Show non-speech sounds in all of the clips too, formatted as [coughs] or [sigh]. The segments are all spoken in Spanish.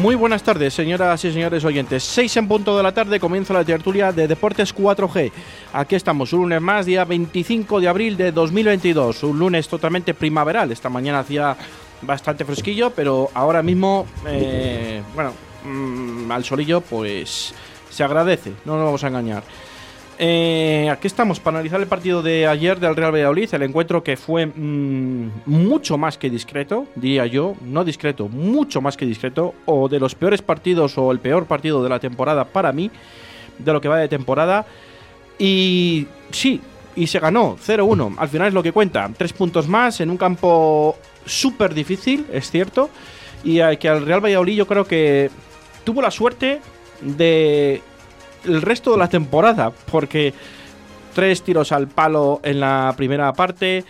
Muy buenas tardes, señoras y señores oyentes. Seis en punto de la tarde comienza la tertulia de Deportes 4G. Aquí estamos, un lunes más, día 25 de abril de 2022. Un lunes totalmente primaveral. Esta mañana hacía bastante fresquillo, pero ahora mismo, eh, bueno, mm, al solillo, pues se agradece, no nos vamos a engañar. Eh, aquí estamos para analizar el partido de ayer del Real Valladolid, el encuentro que fue mm, mucho más que discreto, diría yo, no discreto, mucho más que discreto, o de los peores partidos o el peor partido de la temporada para mí, de lo que va de temporada. Y sí, y se ganó 0-1, al final es lo que cuenta, tres puntos más en un campo súper difícil, es cierto, y que al Real Valladolid yo creo que tuvo la suerte de el resto de la temporada, porque tres tiros al palo en la primera parte,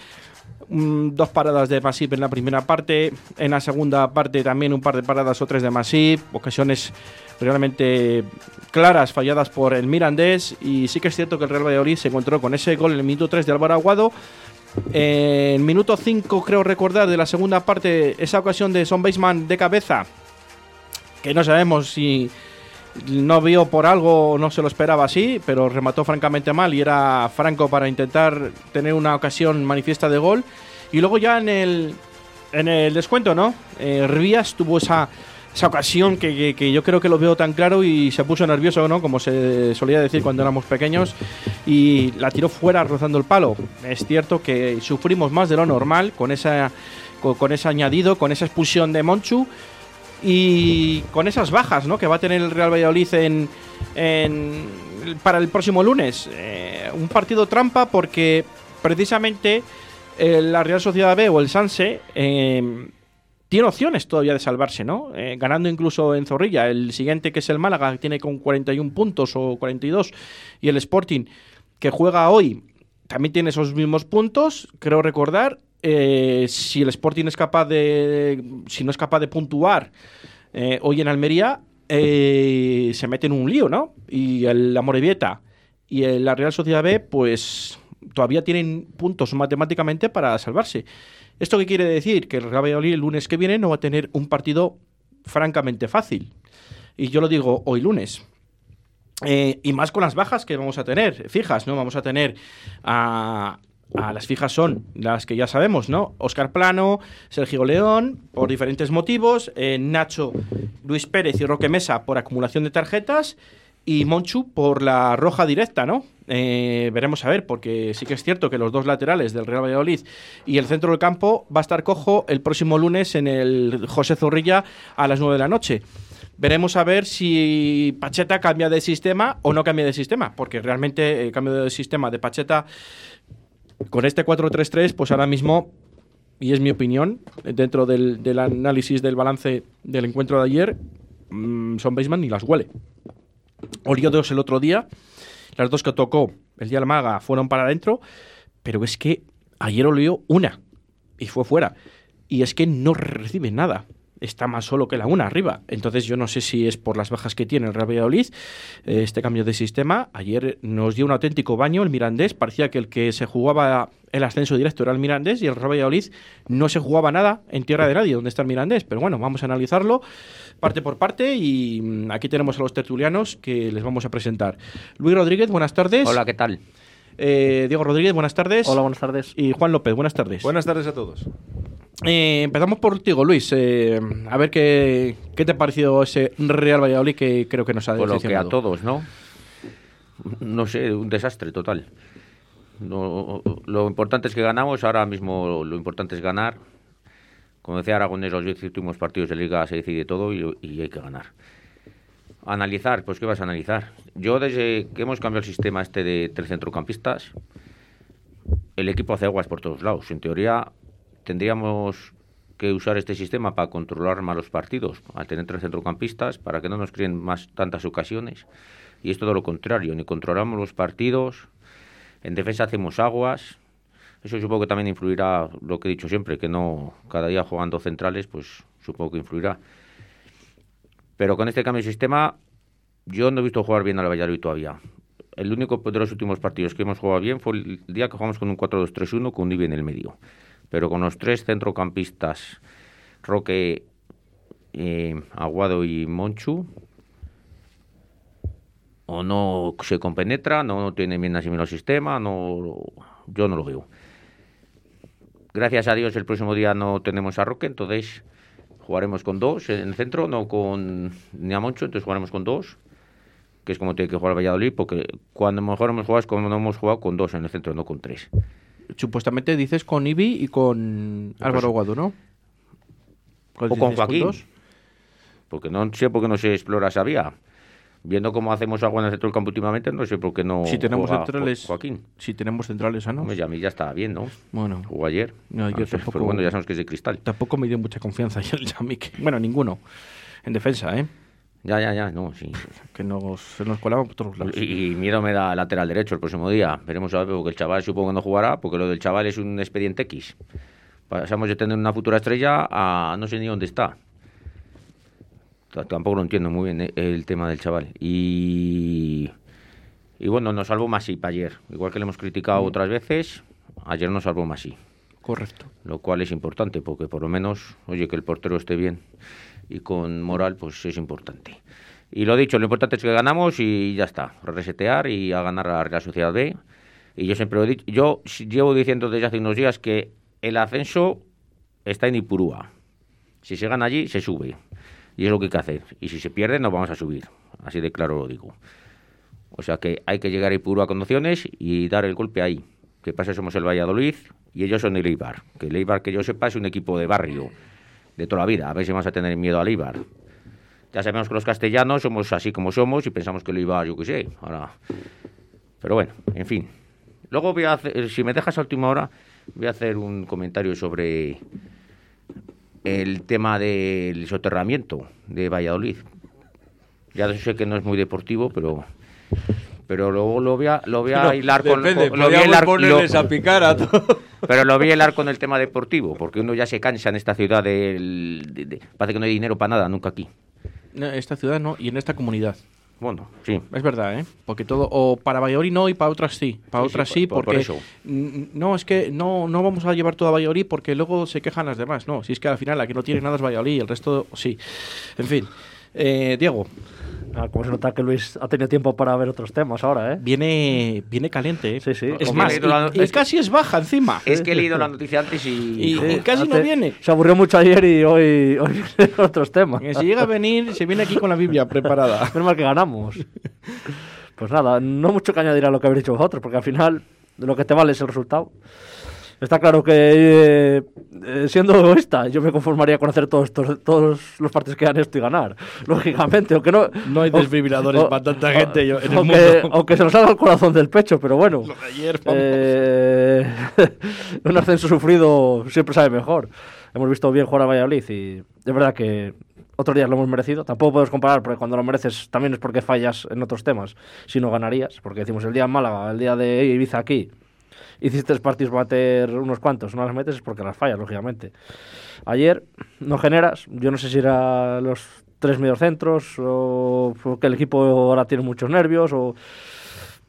mm, dos paradas de Masip en la primera parte, en la segunda parte también un par de paradas o tres de Masip, ocasiones realmente claras falladas por el Mirandés y sí que es cierto que el Real Valladolid se encontró con ese gol en el minuto 3 de Álvaro Aguado. En minuto 5 creo recordar de la segunda parte esa ocasión de Son Baseman de cabeza que no sabemos si no vio por algo, no se lo esperaba así, pero remató francamente mal y era franco para intentar tener una ocasión manifiesta de gol. Y luego ya en el, en el descuento, ¿no? Eh, Rías tuvo esa, esa ocasión que, que, yo creo que lo veo tan claro y se puso nervioso, ¿no? Como se solía decir cuando éramos pequeños y la tiró fuera rozando el palo. Es cierto que sufrimos más de lo normal con, esa, con, con ese añadido, con esa expulsión de Monchu y con esas bajas ¿no? que va a tener el Real Valladolid en, para el próximo lunes. Eh, un partido trampa porque precisamente eh, la Real Sociedad B o el Sanse eh, tiene opciones todavía de salvarse, ¿no? ganando incluso en Zorrilla. El siguiente, que es el Málaga, tiene con 41 puntos o 42, y el Sporting, que juega hoy, también tiene esos mismos puntos, creo recordar. Eh, si el Sporting es capaz de, si no es capaz de puntuar eh, hoy en Almería, eh, se mete en un lío, ¿no? Y el Amorebieta y la Real Sociedad B, pues todavía tienen puntos matemáticamente para salvarse. ¿Esto qué quiere decir? Que el Real Valladolid el lunes que viene no va a tener un partido francamente fácil. Y yo lo digo hoy lunes. y más con las bajas que vamos a tener, fijas, ¿no? Vamos a tener a, a las fijas son las que ya sabemos, ¿no? Oscar Plano, Sergio León, por diferentes motivos, eh, Nacho, Luis Pérez y Roque Mesa por acumulación de tarjetas y Monchu por la roja directa, ¿no? Eh, veremos a ver, porque sí que es cierto que los dos laterales del Real Valladolid y el centro del campo va a estar cojo el próximo lunes en el José Zorrilla a las 9 de la noche. Veremos a ver si Pacheta cambia de sistema o no cambia de sistema, porque realmente el cambio de sistema de Pacheta con este 4-3-3, pues ahora mismo, y es mi opinión, dentro del, análisis del balance del encuentro de ayer, mm, Son Baseman ni las huele. Olió dos el otro día, las dos que tocó el día del Maga fueron para adentro, pero es que ayer olió una y fue fuera. Y es que no recibe nada está más solo que la una arriba. Entonces yo no sé si es por las bajas que tiene el Real Valladolid eh, este cambio de sistema. Ayer nos dio un auténtico baño el Mirandés. Parecía que el que se jugaba el ascenso directo era el Mirandés y el Real Valladolid no se jugaba nada en tierra de nadie donde está el Mirandés. Pero bueno, vamos a analizarlo parte por parte y mm, aquí tenemos a los tertulianos que les vamos a presentar. Luis Rodríguez, buenas tardes. Hola, ¿qué tal? Eh, Diego Rodríguez, buenas tardes. Hola, buenas tardes. Y Juan López, buenas tardes. Buenas tardes a todos. Eh, empezamos por ti, Luis. Eh, a ver qué, qué te ha parecido ese Real Valladolid que creo que nos ha Por lo que a todos, ¿no? No sé, un desastre total. lo importante es que ganamos, ahora mismo lo importante es ganar. Como decía Aragonés, los últimos partidos de Liga se decide todo y, y hay que ganar. Analizar, pues ¿qué vas a analizar? Yo desde que hemos cambiado el sistema este de tres centrocampistas, el equipo hace aguas por todos lados. En teoría tendríamos que usar este sistema para controlar más los partidos, al tener tres centrocampistas, para que no nos creen más tantas ocasiones. Y es todo lo contrario, ni controlamos los partidos, en defensa hacemos aguas. Eso supongo que también influirá lo que he dicho siempre, que no cada día jugando centrales, pues supongo que influirá. Pero con este cambio de sistema, yo no he visto jugar bien al Valladolid todavía. El único de los últimos partidos que hemos jugado bien fue el día que jugamos con un 4-2-3-1 con un Ibi en el medio. Pero con los tres centrocampistas, Roque, eh, Aguado y Monchu, o no se compenetra, no tiene bien asimilado el sistema, no, yo no lo veo. Gracias a Dios el próximo día no tenemos a Roque, entonces jugaremos con dos en el centro, no con ni a Moncho, entonces jugaremos con dos, que es como tiene que jugar Valladolid, porque cuando mejor hemos jugado es cuando hemos jugado con dos en el centro, no con tres. Supuestamente dices con Ibi y con Álvaro Aguado, ¿no? O con Joaquín. porque no sé por qué no se explora esa vía viendo cómo hacemos agua en el centro del campo últimamente, no sé por qué no si tenemos centrales, Joaquín. Si tenemos centrales sanos. Hombre, ya a mí ya estaba bien, ¿no? Bueno. Jugó ayer. No, yo Antes, tampoco, pero bueno, ya sabemos que es de cristal. Tampoco me dio mucha confianza ya el Yamik. Bueno, ninguno. En defensa, ¿eh? Ya, ya, ya, no, sí. Que nos, se nos colaba por todos lados. Y, y miedo me da lateral derecho el próximo día. Veremos a ver, porque el chaval supongo que no jugará, porque lo del chaval es un expediente X. Pasamos de tener una futura estrella a no sé ni dónde está. T- Tampoco lo entiendo muy bien eh, el tema del chaval. Y, y bueno, nos salvó Masip ayer. Igual que le hemos criticado otras veces, ayer nos salvó Masip. Correcto. Lo cual es importante, porque por lo menos, oye, que el portero esté bien y con moral, pues es importante. Y lo dicho, lo importante es que ganamos y ya está. Resetear y a ganar a la Sociedad B. Y yo siempre lo he dicho, yo llevo diciendo desde hace unos días que el ascenso está en Ipurúa. Si se gana allí, se sube. Y es lo que hay que hacer. Y si se pierde, no vamos a subir. Así de claro lo digo. O sea que hay que llegar a Ipurúa con opciones y dar el golpe ahí. Que pasa, somos el Valladolid y ellos son el Eibar. Que el Eibar, que yo sepa, es un equipo de barrio, de toda la vida. A ver si vamos a tener miedo al Eibar. Ya sabemos que los castellanos somos así como somos y pensamos que el Eibar, yo qué sé. Ahora... Pero bueno, en fin. Luego voy a hacer, si me dejas a última hora, voy a hacer un comentario sobre el tema del soterramiento de Valladolid. Ya sé que no es muy deportivo, pero pero luego lo voy a, lo voy a No, hilar con depende, con- lo voy a hilar- ponerles lo- a picar a todo. [laughs] pero lo voy a hilar con el tema deportivo, porque uno ya se cansa en esta ciudad del, de- de- parece que no hay dinero para nada nunca aquí. Esta ciudad no y en esta comunidad. Bueno, sí. Es verdad, ¿eh? Porque todo, o para Valladolid no y para otras sí. Para Sí, otras sí, sí, por- por porque. eso. No, es que no, no vamos a llevar todo a Valladolid porque luego se quejan las demás. No, si es que al final la que no tiene nada es Valladolid y el resto sí. En fin. Eh, Diego, Ah, como se nota que Luis ha tenido tiempo para ver otros temas ahora, ¿eh? viene, viene caliente, ¿eh? Sí, sí. Es más, la- y, es casi es baja encima. Es que he leído la noticia antes y... Y- y casi no viene. Se aburrió mucho ayer y hoy, hoy [laughs] viene con otros temas. Si llega a venir, se viene aquí con la Biblia preparada. [laughs] Menos mal que ganamos. Pues nada, no mucho que añadir a lo que habéis dicho vosotros, porque al final lo que te vale es el resultado. Está claro que, eh, eh, siendo egoísta, yo me conformaría con hacer todos, estos- todos los partidos que ganan esto y ganar. [laughs] Lógicamente, aunque no... No hay desfibriladores para tanta gente yo- en el aunque, mundo. aunque se nos salga el corazón del pecho, pero bueno. Lo de ayer, vamos. Eh, [laughs] un ascenso sufrido siempre sabe mejor. Hemos visto bien jugar a Valladolid y es verdad que otros días lo hemos merecido. Tampoco podemos comparar porque cuando lo mereces también es porque fallas en otros temas. Si no ganarías, porque decimos el día en Málaga, el día de Ibiza aquí, hiciste partidos meter unos cuantos, no las metes es porque las fallas, lógicamente. Ayer no generas, yo no sé si era los tres mediocentros o porque el equipo ahora tiene muchos nervios o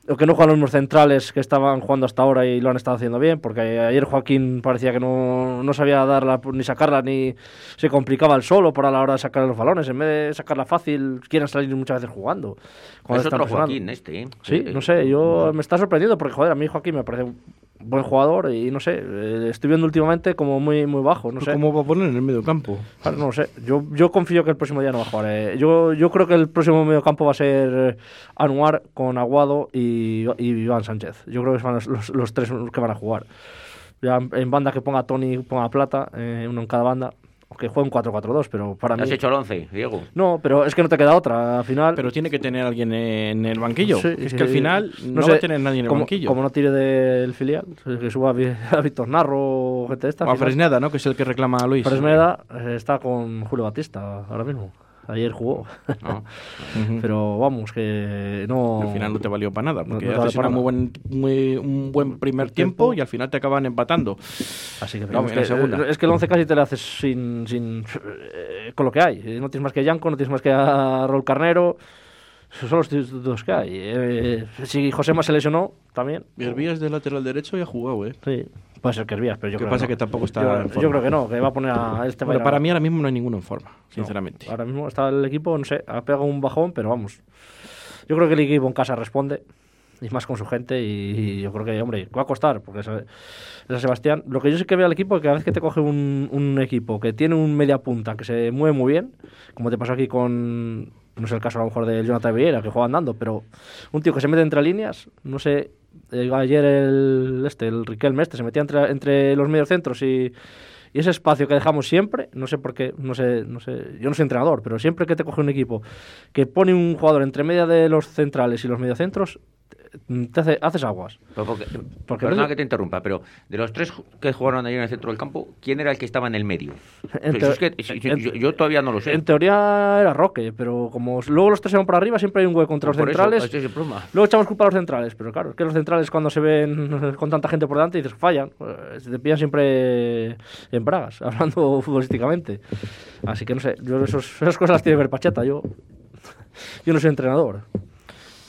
o que no juegan los mismos centrales que estaban jugando hasta ahora y lo han estado haciendo bien, porque ayer Joaquín parecía que no, no sabía darla ni sacarla ni se complicaba el solo para la hora de sacar los balones. En vez de sacarla fácil, quieren salir muchas veces jugando. cuando es están otro presionando. Joaquín este, ¿eh? Sí, no sé, yo me está sorprendiendo porque, joder, a mí Joaquín me parece un buen jugador y no sé, eh, estoy viendo últimamente como muy, muy bajo, no sé. ¿Cómo va a poner en el medio campo? Claro, no sé. Yo, yo confío que el próximo día no va a jugar. eh. Yo, yo creo que el próximo mediocampo va a ser eh, Anuar con Aguado y, y Iván Sánchez. Yo creo que son los, los- los tres que van a jugar. Ya en en banda que ponga Tony, ponga Plata, eh, uno en cada banda. Aunque juega un 4-4-2, pero para mí... ¿Has hecho el 11, Diego? No, pero es que no te queda otra. Al final... Pero tiene que tener alguien en el banquillo. Sí, es sí, que al final no, sé, va a tener nadie en el como, banquillo. Como no tire del filial, que suba a, Víctor Narro o gente de esta. o a Fresneda, ¿no? Que es el que reclama a Luis. Fresneda eh, está con Julio Batista ahora mismo. Ayer jugó. No. [laughs] Ujú. Pero vamos, que no. Al final no te valió para nada, No- porque no haces para una muy buen, muy- un buen primer tiempo y al final te acaban empatando. Así que, vamos, la que, segunda. es que el 11 casi te lo haces sin, sin eh, con lo que hay. Eh, No tienes más que a Yanko, no tienes más que a Rol Carnero. Esos son los dos que hay. Eh, si Josema se lesionó, también. Hervías de lateral derecho y ha jugado, ¿eh? Sí, puede ser que Hervías, pero yo ¿Qué creo pasa que, que no. tampoco está Yo, en yo forma? creo que no, que va a poner a este. a- para mí ahora mismo no hay ninguno en forma, no, sinceramente. ahora mismo está el equipo, no sé, ha pegado un bajón, pero vamos. Yo creo que el equipo en casa responde. Y más con su gente. Y, y yo creo que, hombre, va a costar. Porque es a, es a Sebastián. Lo que yo sí que veo al equipo es que cada vez que te coge un, un equipo que tiene un media punta que se mueve muy bien, como te pasó aquí con. No sé el caso a lo mejor de Jonathan Vieira, que juega andando, pero un tío que se mete entre líneas, no sé. eh, ayer el, este, el Riquelme este, se metía entre, entre los mediocentros y, y ese espacio que dejamos siempre, no sé por qué, no sé, no sé, yo no soy entrenador, pero siempre que te coge un equipo que pone un jugador entre media de los centrales y los mediocentros, te- hace, haces aguas. Pero porque, Porque perdona no- que te interrumpa, pero de los tres que jugaron ayer en el centro del campo, ¿quién era el que estaba en el medio? En Eso teo- es que- en- yo, yo todavía no lo sé. En teoría era Roque, pero como luego los tres se van por arriba, siempre hay un hueco entre los Por eso, centrales. ese es. Luego echamos culpa a los centrales, pero claro, es que los centrales cuando se ven [laughs] con tanta gente por delante dices fallan, eh, te pillan siempre en bragas, [laughs] hablando futbolísticamente. Así que no sé, yo esos- esas cosas las tiene que ver Pacheta, yo, yo no soy entrenador.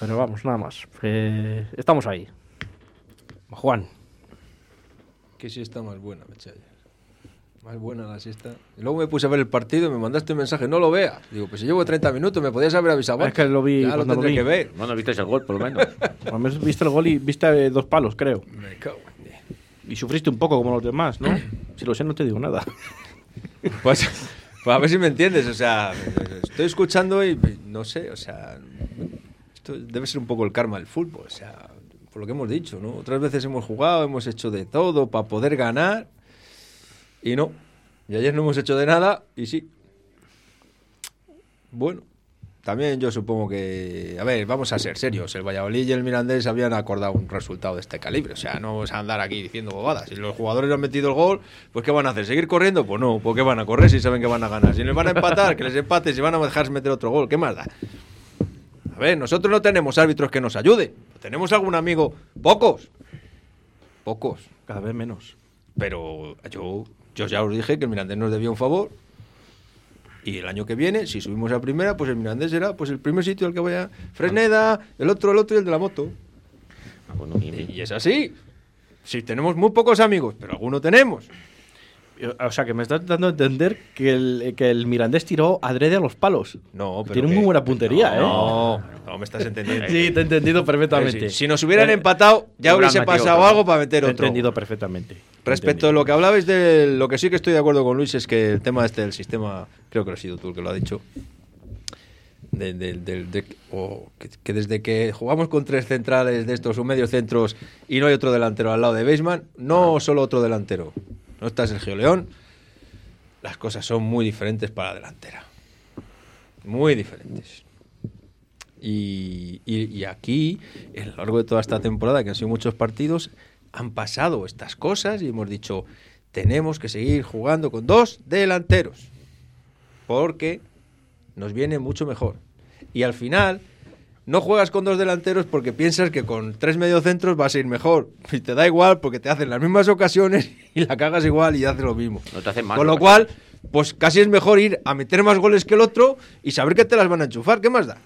Pero vamos, nada más. que estamos ahí. Juan. Qué siesta más buena, me eché. Más buena la siesta. Y luego me puse a ver el partido y me mandaste un mensaje, no lo veas. Digo, pues si llevo 30 minutos, me podías haber avisado. Es que lo vi Ya lo cuando lo tendré vi. que ver. Bueno, viste el gol, por lo menos. [laughs] Al menos viste el gol y viste eh, dos palos, creo. Me cago en. Y sufriste un poco como los demás, ¿no? [coughs] si lo sé, no te digo nada. [laughs] Pues, pues a ver si me entiendes, o sea, estoy escuchando y no sé, o sea, debe ser un poco el karma del fútbol, o sea, por lo que hemos dicho, ¿no? Otras veces hemos jugado, hemos hecho de todo para poder ganar y no. Y ayer no hemos hecho de nada y sí. Bueno, también yo supongo que, a ver, vamos a ser serios, el Valladolid y el Mirandés habían acordado un resultado de este calibre, o sea, no vamos a andar aquí diciendo bobadas. Si los jugadores han metido el gol, pues ¿qué van a hacer? ¿Seguir corriendo? Pues no, ¿por qué van a correr si saben que van a ganar? Si les van a empatar, que les empaten, si van a dejarse meter otro gol, ¿qué más da? A ver, nosotros no tenemos árbitros que nos ayuden, tenemos algún amigo, pocos, pocos, Cada vez menos. pero yo, yo ya os dije que el Mirandés nos debía un favor. Y el año que viene, si subimos a primera, pues el Mirandés será pues el primer sitio al que vaya Fresneda, el otro, el otro y el de la moto. Ah, bueno, y- Y es así. Si tenemos muy pocos amigos, pero alguno tenemos. O sea, que me estás dando a entender que el, que el Mirandés tiró adrede a los palos. No, pero Tiene que- muy buena puntería, ¿eh? No, no me estás entendiendo. Sí, te he entendido perfectamente. Si, si nos hubieran Eh, empatado, ya hubiese pasado otro. algo para meter Te he otro. entendido perfectamente. Respecto a lo que hablabais de lo que sí que estoy de acuerdo con Luis es que el tema este del sistema, creo que lo has sido tú el que lo ha dicho, de, de- del- de- o que, que desde que jugamos con tres centrales de estos o medios centros y no hay otro delantero al lado de Beisman, no solo otro delantero, no está Sergio León, las cosas son muy diferentes para la delantera. Muy diferentes. Y, y- y aquí, a lo largo de toda esta temporada, que han sido muchos partidos, han pasado estas cosas y hemos dicho, tenemos que seguir jugando con dos delanteros, porque nos viene mucho mejor. Y al final, no juegas con dos delanteros porque piensas que con tres mediocentros vas a ir mejor. Y te da igual porque te hacen las mismas ocasiones [laughs] y la cagas igual y haces lo mismo. No te hacen mal Con lo cual, pues casi es mejor ir a meter más goles que el otro y saber que te las van a enchufar. ¿Qué más da?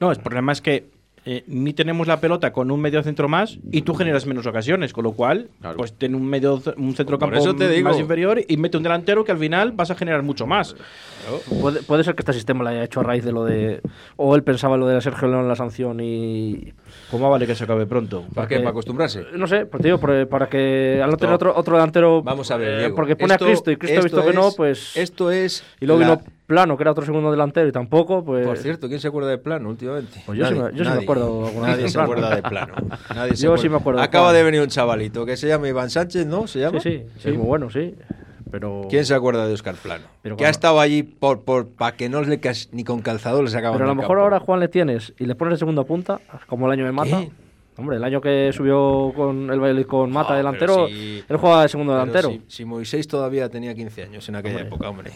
No, el problema es que eh, ni tenemos la pelota con un medio centro más y tú generas menos ocasiones, con lo cual, Claro. pues ten un medio un centro Por campo eso te digo. más inferior y mete un delantero que al final vas a generar mucho más. Puede, puede ser que este sistema lo haya hecho a raíz de lo de. O él pensaba lo de Sergio León la sanción y. ¿Cómo vale que se acabe pronto? ¿Para qué? Porque- ¿Para acostumbrarse? No sé, pues, por- para que al no tener otro, otro delantero. Vamos a ver, eh, Diego. porque pone Esto- a Cristo y Cristo ha visto que no, es- pues. Esto es. y luego la- vino Plano, que era otro segundo delantero y tampoco, pues. Por cierto, ¿quién se acuerda de plano últimamente? Pues yo sí me- yo sí me acuerdo alguna Nadie se Plano. acuerda de plano. [laughs] Nadie se Yo acuerda. sí me acuerdo Acaba de venir un chavalito que se llama Iván Sánchez, ¿no? ¿Se llama? Sí, sí, sí, muy bueno, sí. pero... ¿Quién se acuerda de Oscar Plano? Pero que ha estado allí por, por, para que no le ni con calzador le sacaban Pero a lo mejor campo. ahora Juan le tienes y le pones de segunda punta, como el año de Mata. ¿Qué? Hombre, el año que subió con el con Mata No, delantero, si- él jugaba de segundo delantero. Si, si Moisés todavía tenía 15 años en aquella Hombre. época, hombre.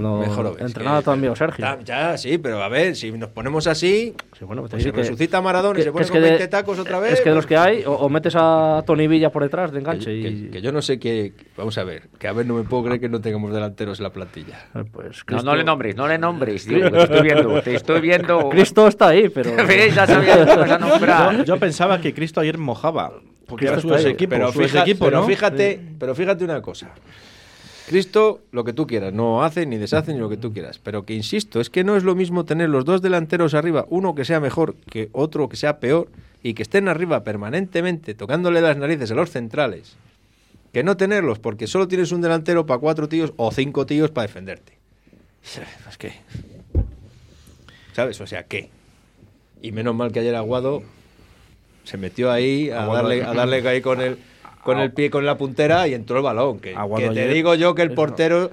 Cuando Mejor lo ves. entrenaba que- tu amigo Sergio. Ta- Ya, sí, pero a ver, si nos ponemos así, Sí, bueno, te pues se que- resucita Maradona y que- se que pone con que de- 20 tacos otra vez. Es que de los pues- que hay, o, o metes a Tony Villa por detrás de que, enganche y... que- que yo no sé qué. Vamos a ver, que a ver, no me puedo creer que no tengamos delanteros en la plantilla. Eh, Pues No, Cristo, no le nombres, no le nombres. digo, te estoy viendo, te estoy viendo. [laughs] Cristo está ahí, pero... [laughs] Ya sabía que te ibas a nombrar. Yo, yo pensaba que Cristo ayer mojaba. Porque Cristo era su está ahí. equipo, pero su fíjate, equipo, pero ¿no? fíjate, pero fíjate una cosa. Cristo, lo que tú quieras, no hace ni deshace ni lo que tú quieras. Pero que insisto, es que no es lo mismo tener los dos delanteros arriba, uno que sea mejor que otro que sea peor, y que estén arriba permanentemente tocándole las narices a los centrales, que no tenerlos, porque solo tienes un delantero para cuatro tíos o cinco tíos para defenderte. [laughs] Es que. ¿Sabes? O sea, ¿qué? Y menos mal que ayer Aguado se metió ahí a Aguado- darle, a darle ahí con el, con el pie con la puntera y entró el balón. Que, que te digo yo que el portero.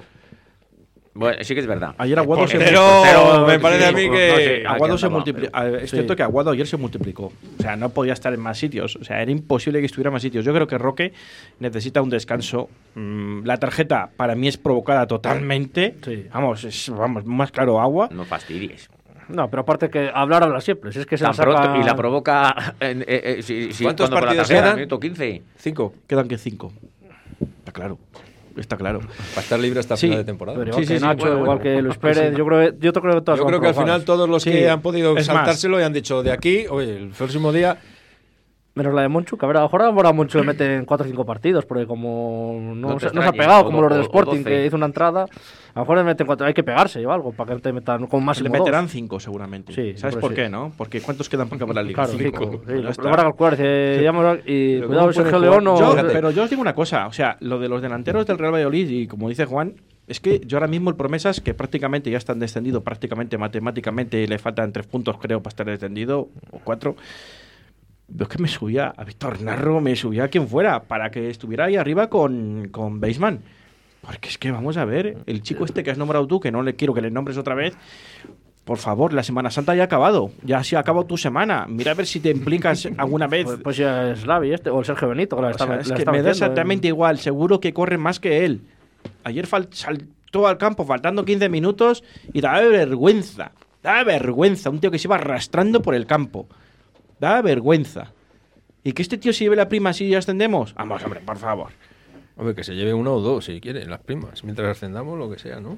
Bueno, sí que es verdad. Ayer Aguado se Portero, portero, me parece a mí que. no Aguado se multiplicó. Es Sí. cierto que Aguado ayer se multiplicó. O sea, no podía estar en más sitios. O sea, era imposible que estuviera en más sitios. Yo creo que Roque necesita un descanso. Mm, la tarjeta para mí es provocada totalmente. Sí. Vamos, es vamos, más claro agua. No fastidies. No, pero aparte que hablar habla siempre. Si es que se la pronto, saca... y la provoca. [laughs] en- eh, eh, si, si- ¿Cuántos partidos tarjeta, quedan? Minuto 15. Cinco. Quedan que cinco. Está claro. Está claro. Para estar libre hasta Sí. final de temporada. Pero igual Sí, sí, que sí, Nacho, bueno, igual bueno. que Luis Pérez, yo creo que, yo creo que Yo creo que al final todos los Sí, que han podido saltárselo y han dicho de aquí, oye, el próximo día. Menos la de Monchu, que a ver, a lo mejor ahora Monchu le mete en 4 o 5 partidos, porque como no, No se, no se ha pegado o como los o Sporting, 12. que hizo una entrada, a lo mejor le meten 4, hay que pegarse o algo, para que te metan con más Le meterán cinco seguramente. Sí, ¿Sabes por sí. qué, no? Porque ¿cuántos quedan por acabar la liga? Claro, cinco. Sí, [laughs] ya lo, van a calcular. y Pero cuidado, ¿cómo Sergio León o... Yo- Fíjate. pero yo os digo una cosa, o sea, lo de los delanteros del Real Valladolid y como dice Juan, es que yo ahora mismo el promesas que prácticamente ya están descendidos, prácticamente matemáticamente le faltan tres puntos creo para estar descendido o cuatro. Yo es que me subía a Víctor Narro, me subía a quien fuera para que estuviera ahí arriba con, con Baseman. Porque es que vamos a ver, el chico este que has nombrado tú, que no le quiero que le nombres otra vez, por favor, la Semana Santa ya ha acabado. Ya se ha acabado tu semana. Mira a ver si te implicas [laughs] alguna vez. Pues, pues ya es Lavi este, o el Sergio Benito, la O está, sea, la es que está me da exactamente igual. Seguro que corre más que él. Ayer saltó al campo faltando 15 minutos y daba vergüenza. Daba vergüenza. Un tío que se iba arrastrando por el campo. Daba vergüenza. ¿Y que este tío se lleve la prima si ya ascendemos? Vamos, hombre, por favor. Hombre, que se lleve uno o dos si quieren, las primas. Mientras ascendamos, lo que sea, ¿no?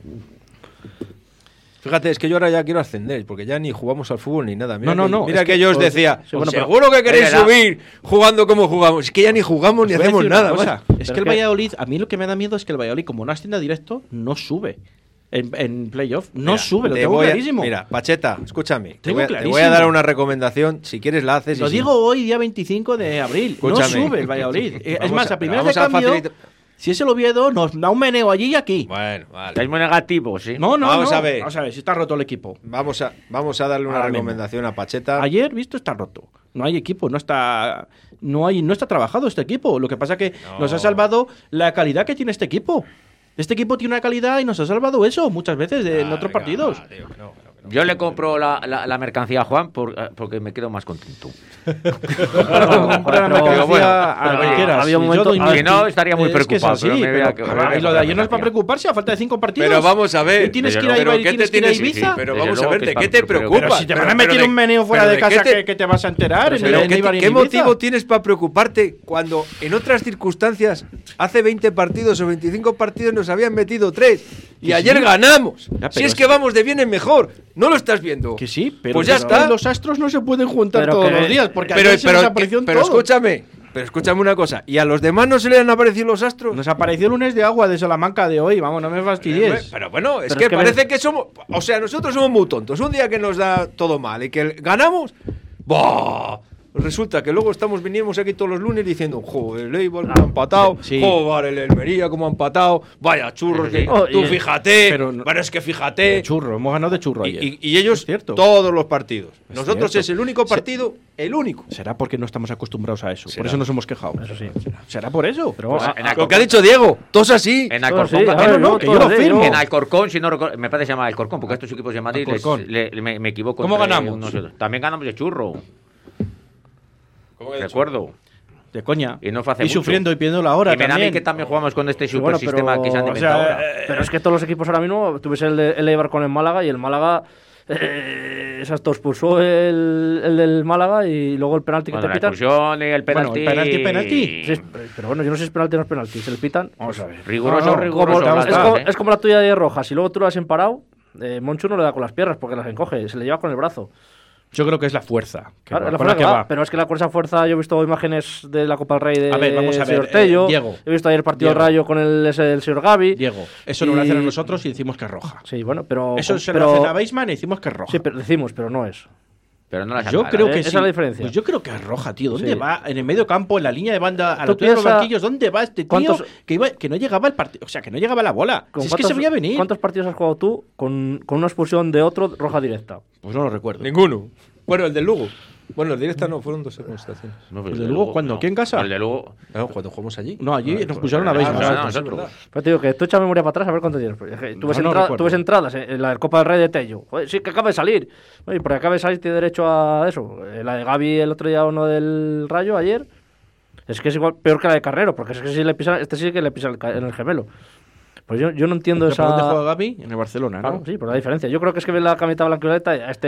Fíjate, es que yo ahora ya quiero ascender, porque ya ni jugamos al fútbol ni nada. Mira No, no, que, no, Mira es que, que- yo os decía, sí, bueno, pero- seguro que queréis Era- subir jugando como jugamos. Es que ya ni jugamos ni Os hacemos nada. cosa. Es que el que- Valladolid, a mí lo que me da miedo es que el Valladolid, como no ascienda directo, no sube. En, en playoff, no Mira, sube, lo te tengo voy a- clarísimo. mira, Pacheta, escúchame. Te Tengo voy, a, te voy a clarísimo. dar una recomendación. Si quieres, la haces. y Lo si- digo hoy, día 25 de abril. Escúchame. No sube el Valladolid. Eh, [laughs] es Vamos más, a- a, primeras vamos de a cambio, facilitar- si es el Oviedo, nos da un meneo allí y aquí. Bueno, vale. Estáis muy negativos, ¿sí? No, no, Vamos no. a ver. Vamos a ver si está roto el equipo. Vamos a, vamos a darle una Ahora mismo. recomendación a Pacheta. Ayer, visto, está roto. No hay equipo, no está, no hay, no está trabajado este equipo. Lo que pasa que No. nos ha salvado la calidad que tiene este equipo. Este equipo tiene una calidad y nos ha salvado eso muchas veces de- en otros venga, partidos. tío, no, Yo le compro la, la, la mercancía a Juan por- eh, porque me quedo más contento. Si no, estaría muy Es que es preocupado, pero pero- y que lo de ayer no es para preocuparse a falta de cinco partidos. Pero vamos a ver. Y tienes que ir a, luego, Ibar- ¿qué te tienes que ir a tienes- Ibiza. Pero vamos a ver, ¿de qué te preocupa? Si te van a meter un meneo fuera de casa qué te- que, te vas a enterar. ¿qué, motivo tienes para preocuparte cuando en otras circunstancias hace 20 partidos o 25 partidos nos habían metido 3 y ayer sí. ganamos? Si es- que vamos de bien en mejor, no lo estás viendo. Que sí, pero, Pues ya pero está. los astros no se pueden juntar Pero todos que- los días, porque pero ayer se pero, pero escúchame, pero escúchame una cosa, ¿y a los demás no se le han aparecido los astros? Nos apareció el lunes de agua de Salamanca de hoy, vamos, no me fastidies. Pero bueno, es Pero que es que parece ves- que somos. O sea, nosotros somos muy tontos. Un día que nos da todo mal y que ganamos. ¡Bah! Resulta que luego estamos vinimos aquí todos los lunes diciendo, joder, el Eibar cómo ha empatado, Sí. joder, el Almería cómo ha empatado, vaya churros, Sí, que- Oh, tú y- fíjate, pero pero, no- es que De fíjate. churro, hemos ganado de churro Y, ayer. y- y ellos cierto. todos los partidos. Nosotros cierto. es el único Se- partido, el único. Será porque no estamos acostumbrados a eso. Por eso nos hemos quejado. Eso sí. Será por eso. Pero Pues en Alcorcón- Lo que ha dicho Diego, todos así. En Todo Alcorcón, no, yo que yo lo firmo. En Alcorcón, si no recuerdo- me parece que se llama Alcorcón, porque estos equipos de Madrid les- Alcorcón. le- le- me, me equivoco. ¿Cómo ganamos? unos. También ganamos de churro. Recuerdo. De coña. Y no fue hace y mucho. sufriendo y pidiendo la hora y también. que también jugamos con este Sí, bueno, supersistema pero- que se han o inventado sea, ahora. eh, Pero es que todos los equipos ahora mismo, tuviese el, de, el Eibar con el Málaga y el Málaga eh, exacto, expulsó el, el del Málaga y luego el penalti que te la pitan. expulsión y el Bueno, penalti. el penalti, penalti. Sí, pero bueno, yo no sé si es penalti o no es penalti. Se le pitan. Vamos a ver. Riguroso, No, no, riguroso. Como- las es, dos, como, ¿eh? es como la tuya de rojas. Si luego tú lo has emparado, eh, Monchu no le da con las piernas porque las encoge, se le lleva con el brazo. Yo creo que es la fuerza. que Claro, va- la fuerza que va, va. Pero es que la, esa fuerza yo he visto imágenes de la Copa del Rey de A ver, vamos a ver, señor Tello. eh, Diego. He visto ayer el partido Diego. Rayo con el, ese señor Gaby. Diego, eso no lo hacen a nosotros y decimos que es roja. Sí, bueno, pero. Eso se pero, lo hacen a Beisman y decimos que es roja. Sí, pero decimos, pero no es. Pero no las Yo creo que ¿eh? sí. Esa es la diferencia. Pues yo creo que es roja, tío. ¿Dónde Sí. va? En el medio campo, en la línea de banda, a Tú los de los piensa- banquillos, ¿dónde va este tío? ¿Cuántos- Que, iba- que no llegaba el partido. O sea, que no llegaba la bola. ¿Con Si es que cuántos- se veía venir. ¿Cuántos partidos has jugado tú con, con una expulsión de otro roja directa? Pues no lo recuerdo. Ninguno. Bueno, el del Lugo. Bueno, el directa no, fueron dos amonestaciones. No, ¿El el de Lugo cuándo? ¿Aquí en casa? El de Luego. No, cuando jugamos allí. No, allí nos pusieron a ah, Beisman. no, ah, no, nosotros. Pero te digo que tú echa memoria para atrás a ver cuánto tienes. Tú ves, No, no entra- recuerdo. tú ves entradas en la del Copa del Rey de Tello. Joder, sí, que acaba de salir. Oye, porque acaba de salir tiene derecho a eso. Eh, La de Gaby el otro día, uno del Rayo, ayer. Es que es igual peor que la de Carrero, porque es que si le pisa, este sí que le pisa el en el gemelo. Pues yo, yo no entiendo ¿Pero esa. ¿Por dónde juega Gaby? En el Barcelona, Claro, ¿no? sí, por la diferencia. Yo creo que es que ve la camiseta blanca y violeta este.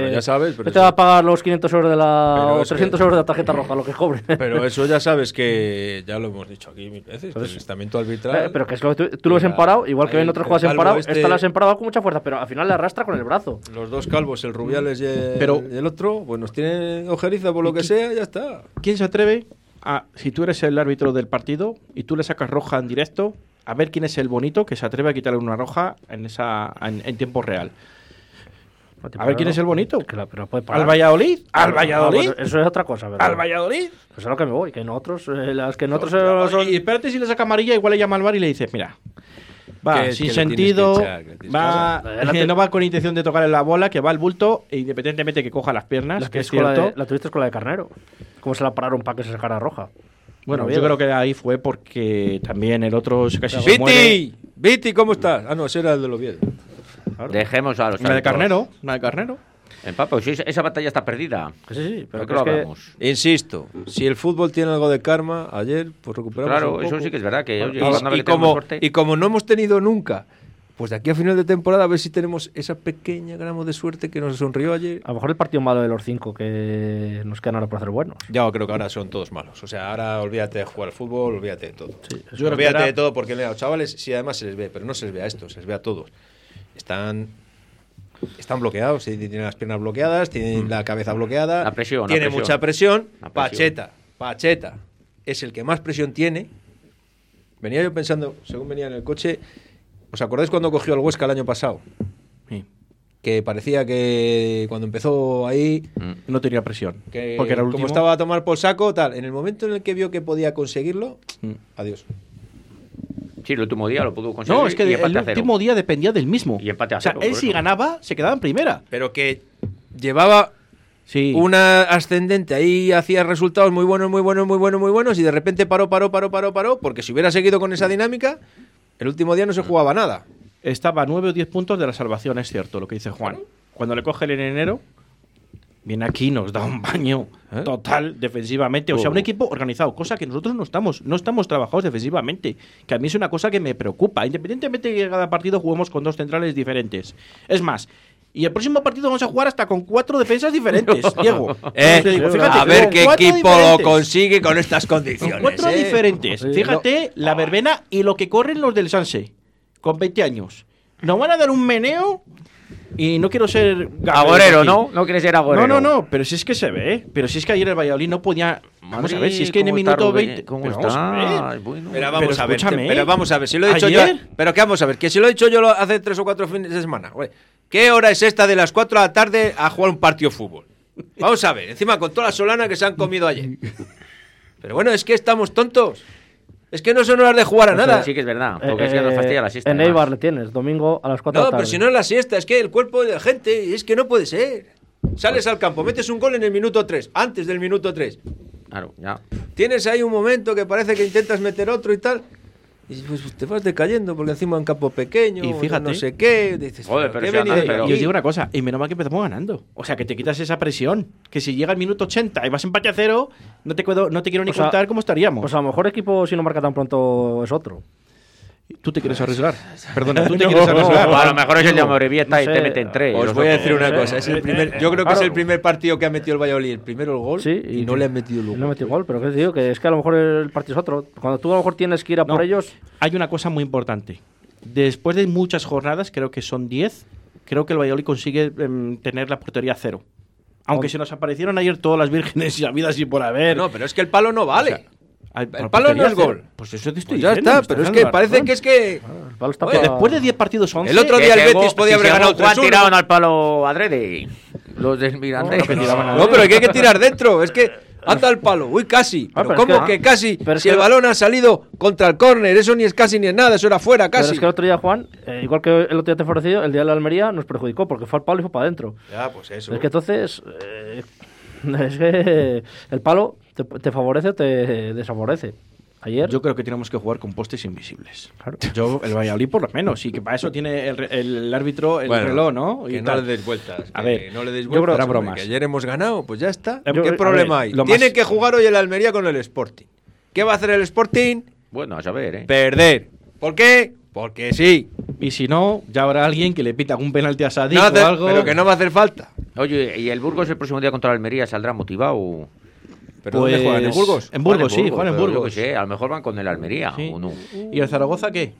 Pero ya sabes, pero Este eso- va a pagar los 500 euros de la. Pero o es 300 que- euros de la tarjeta roja, lo que cobre. [laughs] Pero eso ya sabes que ya lo hemos dicho aquí mil veces. que Entonces- el estamento arbitral. Eh, pero que es lo que tú, tú lo ves emparado, igual que ven otras jugadas emparado. este- Esta la has emparado con mucha fuerza, pero al final le arrastra con el brazo. Los dos calvos, el Rubiales y el, Pero- y el otro, pues nos tienen ojeriza por lo que sea, ya está. ¿Quién se atreve a, si tú eres el árbitro del partido y tú le sacas roja en directo, a ver quién es el bonito que se atreve a quitarle una roja en esa en, en tiempo real? A ver quién es el bonito. La- pero. ¿Al Valladolid? ¿Al Ah, Valladolid? eso es otra cosa, ¿verdad? ¿Al Valladolid? Pues es a lo que me voy, que nosotros, eh, las que Oye, eh, son... Y espérate si le saca amarilla, igual le llama al bar y le dices, mira, va Que- sin que sentido, que echar, va. Adelante. no va con intención de tocarle la bola, que va al bulto, e independientemente que coja las piernas, la, que es la, de- la tuviste con la de Carnero. ¿Cómo se la pararon para que se sacara roja? Bueno, No, yo creo que ahí fue porque también el otro casi se muere. ¡Viti! ¡Viti, ¿cómo estás? Ah, no, ese era el de los Oviedo. Dejemos a los Una de carnero, una de carnero. En Papo, si esa, batalla está perdida. Que sí, sí, pero ¿Por que lo que... hablamos? Insisto, si el fútbol tiene algo de karma, ayer pues recuperamos Claro, un eso sí que es verdad. Que, oye, Y- y, como, y como no hemos tenido nunca, pues de aquí a final de temporada a ver si tenemos esa pequeña gramo de suerte que nos sonrió ayer. A lo mejor el partido malo de los cinco que nos quedan ahora por hacer buenos. Ya creo que ahora son todos malos. O sea, ahora olvídate de jugar al fútbol, olvídate de todo. Yo que olvídate era- de todo porque mira, los chavales sí además se les ve, pero no se les ve a estos, se les ve a todos. Están están bloqueados, tienen las piernas bloqueadas, tienen la cabeza bloqueada, La presión, la tiene presión. mucha presión. Pacheta, Pacheta es el que más presión tiene. Venía yo pensando, según venía en el coche, ¿os acordáis cuando cogió al Huesca el año pasado? Sí. Que parecía que cuando empezó ahí Mm. No tenía presión. que porque era el como último. estaba a tomar por saco, tal. En el momento en el que vio que podía conseguirlo, Mm. adiós. Sí, el último día lo pudo conseguir. No, es que y el cero. último día dependía del mismo. Y empate a O sea, cero, él si ganaba, se quedaba en primera. Pero que llevaba Sí. una ascendente, ahí hacía resultados muy buenos, muy buenos, muy buenos, muy buenos, y de repente paró, paró, paró, paró, paró, porque si hubiera seguido con esa dinámica, el último día no se jugaba nada. Estaba a 9 o 10 puntos de la salvación, es cierto lo que dice Juan. Cuando le coge el en enero, viene aquí, nos da un [laughs] baño ¿Eh? total defensivamente. O sea, un Oh. equipo organizado, cosa que nosotros no estamos, no estamos trabajados defensivamente. Que a mí es una cosa que me preocupa. Independientemente de que cada partido juguemos con dos centrales diferentes. Es más, y el próximo partido vamos a jugar hasta con cuatro defensas diferentes, [laughs] Diego. Eh, digo, fíjate, a ver qué equipo lo consigue con estas Con condiciones. cuatro ¿eh? diferentes. Fíjate, la verbena y lo que corren los del Sanse, con 20 años. Nos van a dar un meneo y no quiero ser... Agorero. ¿no? No quiere ser agorero. No, no, no, pero si es que se ve. Pero si es que ayer el Valladolid no podía... Vamos a ver, si es que en el ¿cómo está minuto Rubén? 20... ¿Cómo pero está? vamos a ver. Bueno. Pero vamos Pero a ver, escúchame, pero vamos a ver, si lo he dicho yo. Pero que vamos a ver, que si lo he dicho yo hace tres o cuatro fines de semana. ¿Qué hora es esta de las 4 de la tarde a jugar un partido de fútbol? Vamos a ver, encima con toda la solana que se han comido ayer. Pero bueno, es que estamos tontos. Es que no son horas de jugar a Eso nada. Sí que es verdad, Eh, porque es que nos eh, fastidia la siesta. En. Eibar le tienes, domingo a las 4 de No, la tarde. pero si no es la siesta, es que el cuerpo de la gente, es que no puede ser. Sales al campo, metes un gol en el minuto 3, antes del minuto 3. Claro, ya. Tienes ahí un momento que parece que intentas meter otro y tal. Y pues te vas decayendo porque encima un campo pequeño, Y fíjate- no sé qué. Dices, Joder, ¿pero pero qué si he venido andas, yo pero- Y os digo una cosa, y menos mal que empezamos ganando. O sea, que te quitas esa presión. Que si llega el minuto 80 y vas empate a cero, no te, puedo, no te quiero ni O sea, contar cómo estaríamos. Pues a lo mejor equipo si no marca tan pronto es otro. ¿Tú te quieres arriesgar? [laughs] Perdona, ¿tú te No, quieres no, arriesgar? A lo mejor es el de Amorebieta no y te meten tres. Os voy a decir una cosa, es el primer, [laughs] yo creo que es el primer partido que ha metido el Valladolid, el primero el gol Sí, y, no le han metido No luego. metió gol, pero que digo que es que a lo mejor el partido es otro. Cuando tú a lo mejor tienes que ir a por No. ellos, Hay una cosa muy importante. Después de muchas jornadas, creo que son 10, creo que el Valladolid consigue em, tener la portería cero. Aunque se nos aparecieron ayer todas las vírgenes [laughs] y habidas y por haber. No, pero es que el palo no vale. Al- el palo no es gol. Pues eso te estoy Pues ya diciendo, está, pero es que parece razón. que es que el palo está Oye, Que para- después de 10 partidos 11. El otro día el Betis podía si haber ganado Juan 3-1. tiraban al palo adrede. Los del Mirandés. No, que tiraban al- No, pero que hay que tirar dentro. Es que anda al palo. Uy, casi. Ah, Pero pero es ¿cómo que- que, casi? pero es si que- el balón ha salido contra el córner, eso ni es casi ni es nada, eso era fuera, Pero casi. es que el otro día, Juan, eh, igual que el otro día te he favorecido, el día de la Almería nos perjudicó porque fue al palo y fue para adentro. Ya, pues eso. Es que entonces, eh, [laughs] es que el palo te, te favorece o te desfavorece. Ayer, Yo creo que tenemos que jugar con postes invisibles. Claro. Yo, el Valladolid por lo menos, y que para eso tiene el, re- el árbitro el Bueno, reloj, ¿no? Y Que no le des vueltas. A que ver, no le des yo vueltas. creo- hombre, bromas. Que ayer hemos ganado, pues ya está. Yo- ¿Qué problema ver, hay? Tiene más- que jugar hoy el Almería con el Sporting. ¿Qué va a hacer el Sporting? Bueno, a saber, ¿eh? Perder. ¿Por qué? Porque sí. Y si no, ya habrá alguien que le pita un penalti a Sadik No hace- o algo. pero que no va a hacer falta. Oye, ¿y el Burgos el próximo día contra la Almería saldrá motivado? ¿Pero dónde Pues- juegan? ¿En Burgos? En Burgos, sí, Juan, en yo Burgos. sé, a lo mejor van con el Almería Sí. o no. ¿Y el Zaragoza qué?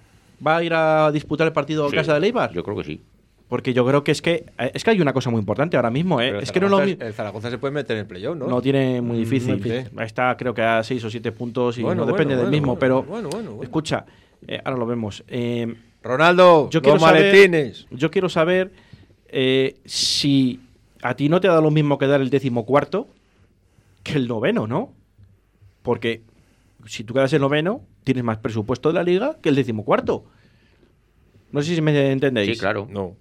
¿Va a ir a disputar el partido en Sí, casa de Leibar? Yo creo que sí. Porque yo creo que es que eh, es que hay una cosa muy importante ahora mismo, ¿eh? Es que no lo El Zaragoza se puede meter en el playoff, ¿no? No tiene muy difícil. difícil. Está creo que a 6 o 7 puntos y Bueno, no depende bueno, del mismo. pero bueno, bueno, bueno. escucha, eh, ahora lo vemos. Eh, Ronaldo, yo quiero los saber, maletines. Yo quiero saber eh, si a ti no te da lo mismo que dar el décimo cuarto que el noveno, ¿no? Porque si tú quedas el noveno, tienes más presupuesto de la liga que el décimo cuarto. No sé si me entendéis. Sí, claro. No.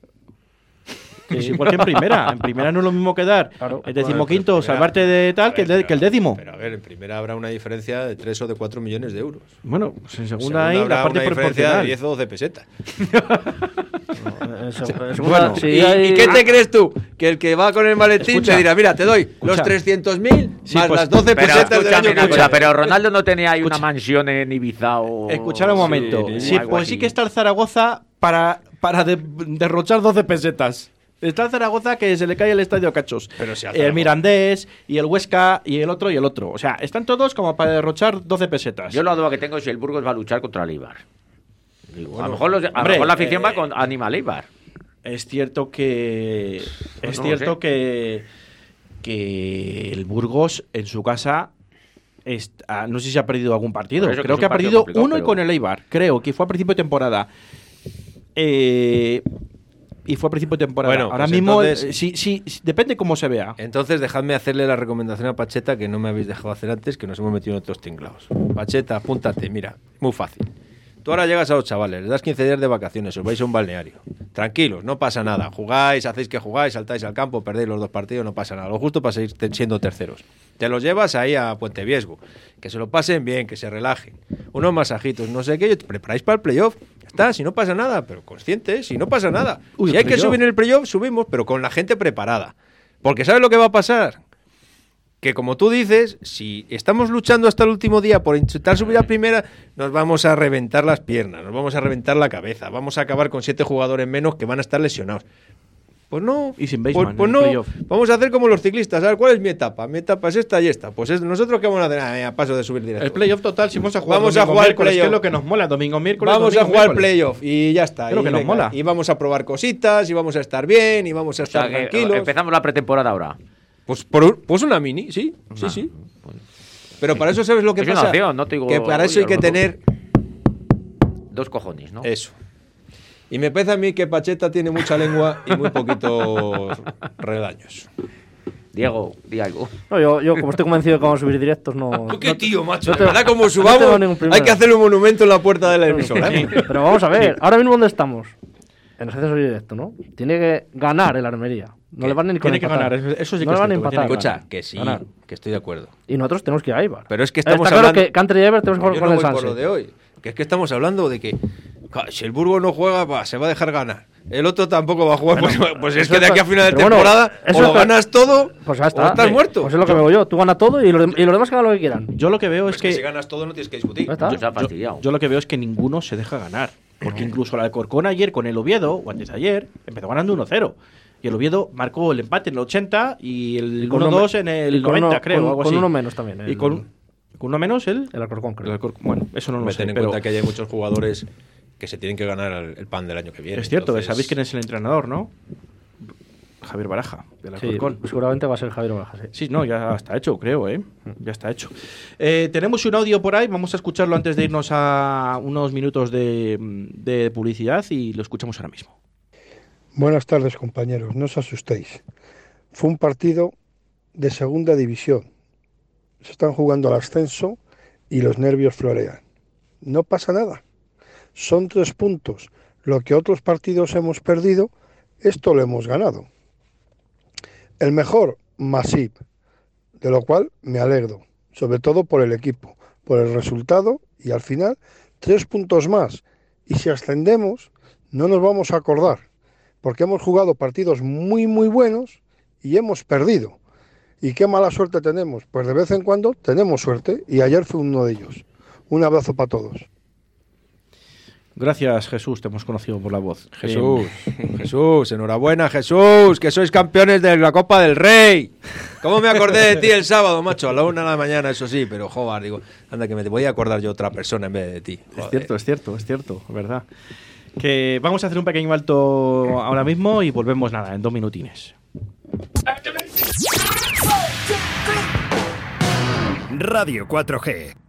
Que es igual que en primera. En primera no es lo mismo que dar Claro. el decimoquinto, Bueno, salvarte de tal, A que el, ver, de- que el décimo. Pero a ver, en primera habrá una diferencia de 3 o de 4 millones de euros. Bueno, pues en segunda, Segunda hay habrá la parte una diferencia de proporcional. 10 o 12 pesetas. eh, en seg- en [laughs] Bueno, segunda, si ¿Y, hay- y qué te crees tú? Que el que va con el maletín Escucha. te dirá, mira, te doy los Escucha. 300.000 Sí, más pues, las 12 Pero pesetas del escúchame año cosa, viene". pero Ronaldo no tenía ahí una Escucha. mansión en Ibiza o... Escuchad un momento. Sí, Sí, pues sí que está el Zaragoza para, para de- derrochar 12 pesetas. Está el Zaragoza que se le cae el estadio a cachos. Pero si el Mirandés y el Huesca y el otro y el otro. O sea, están todos como para derrochar 12 pesetas. Yo la duda que tengo es si el Burgos va a luchar contra el Eibar. Digo, a lo mejor, los- a lo hombre, mejor la afición eh, va con Animal Eibar. Es cierto que. Pues es no cierto que. Que el Burgos en su casa. está- no sé si ha perdido algún partido. Que Creo que, ha perdido uno y con el Eibar. Creo que fue a principio de temporada. Eh, y fue a principio de temporada. Bueno, Ahora pues mismo, entonces- eh, sí, sí, sí, depende cómo se vea. Entonces, dejadme hacerle la recomendación a Pacheta que no me habéis dejado hacer antes, que nos hemos metido en otros tinglados. Pacheta, apúntate, mira, muy fácil. Tú ahora llegas a los chavales, les das 15 días de vacaciones, os vais a un balneario. Tranquilos, no pasa nada. Jugáis, hacéis que jugáis, saltáis al campo, perdéis los dos partidos, no pasa nada. Lo justo para seguir siendo terceros. Te los llevas ahí a Puente Viesgo. Que se lo pasen bien, que se relajen. Unos masajitos, no sé qué, te preparáis para el playoff. Ya está, si no pasa nada, pero conscientes, si no pasa nada. Uy, si hay que subir en el playoff, subimos, pero con la gente preparada. Porque ¿sabes lo que va a pasar? Que como tú dices, si estamos luchando hasta el último día por intentar subir a primera, nos vamos a reventar las piernas, nos vamos a reventar la cabeza, vamos a acabar con siete jugadores menos que van a estar lesionados. Pues no, Y sin pues, Baseman pues el no, playoff. vamos a hacer como los ciclistas, a ver cuál es mi etapa, mi etapa es esta y esta, pues es, nosotros qué vamos a hacer, Ah, paso de subir directo. El playoff total, si vamos a jugar Vamos a domingo, jugar el miércoles, que playoff. es lo que nos mola, domingo, miércoles. Vamos a jugar miércoles. playoff y ya está. Es lo y que nos venga, mola. Y vamos a probar cositas y vamos a estar bien y vamos a O sea, estar que, tranquilos. empezamos la pretemporada ahora. Pues, por un- pues una mini, sí, sí, Nah, sí. Pero para eso sabes lo que Es una pasa. opción, no te digo, que para eso oye, hay que tener Dos cojones, ¿no? eso. Y me parece a mí que Pacheta tiene mucha lengua y muy poquitos [laughs] redaños. Diego, di algo. No, yo, yo, como estoy convencido de que vamos a subir directos, no. ¿Tú qué no- tío, macho? no de verdad, como subamos, hay que hacerle un monumento en la puerta de la emisora. ¿eh? Pero vamos a ver, ahora mismo, ¿dónde estamos? En el ascenso directo, ¿no? Tiene que ganar el Armería. No le van ni con Tiene que ganar, eso sí que no le es van a empatar. Escucha, que sí, Ganar. que estoy de acuerdo. Y nosotros tenemos que ir a Eibar. Pero es que Está estamos claro hablando... que Country y Eibar tenemos que Yo jugar no con el por lo Sanse. de hoy. Que es que estamos hablando de que si el Burgos no juega, va, se va a dejar ganar. El otro tampoco va a jugar. pues, pues es eso que de es- aquí a final de bueno, temporada eso o lo es ganas todo Pues ya o está. estás muerto. Pues es lo que veo yo. Tú ganas todo y los, dem- y los demás hagan lo que quieran. Yo lo que veo Pues es que que si ganas todo no tienes que discutir. Está. Yo fastidiado. Yo lo que veo es que ninguno se deja ganar. Porque incluso la Alcorcón ayer con el Oviedo, o antes de ayer, empezó ganando 1-0. Y el Oviedo marcó el empate en el 80 y el Y con uno 1-2 me- en el y con 90, uno- creo. con- o algo con así. uno menos también, Y con, con uno menos el. El Alcorcón, creo. el bueno, eso no lo Me sé. ten en pero cuenta que hay muchos jugadores que se tienen que ganar el, el pan del año que viene. es cierto, Entonces, sabéis quién es el entrenador, ¿no? Javier Baraja, del Sí, Alcorcón. seguramente va a ser Javier Barajas. sí. Sí, no, ya está hecho, creo, ¿eh? Ya está hecho. Eh, tenemos un audio por ahí, vamos a escucharlo antes de irnos a unos minutos de, de publicidad y lo escuchamos ahora mismo. Buenas tardes, compañeros. No os asustéis. Fue un partido de segunda división. Se están jugando al ascenso y los nervios florean. No pasa nada. Son tres puntos. Lo que otros partidos hemos perdido, esto lo hemos ganado. El mejor, Masip, de lo cual me alegro, sobre todo por el equipo, por el resultado y al final tres puntos más. Y si ascendemos, no nos vamos a acordar porque hemos jugado partidos muy muy buenos y hemos perdido. ¿Y qué mala suerte tenemos? Pues de vez en cuando tenemos suerte y ayer fue uno de ellos. Un abrazo para todos. Gracias, Jesús, te hemos conocido por la voz. Jesús, Eh, [laughs] Jesús, enhorabuena, Jesús, que sois campeones de la Copa del Rey. ¿Cómo me acordé de ti el sábado, macho? A la una de la mañana, eso sí, pero joder, digo, anda que me voy a acordar yo otra persona en vez de ti. es cierto, es cierto, es cierto, verdad. Que vamos a hacer un pequeño alto ahora mismo y volvemos nada, en dos minutines. Radio 4G.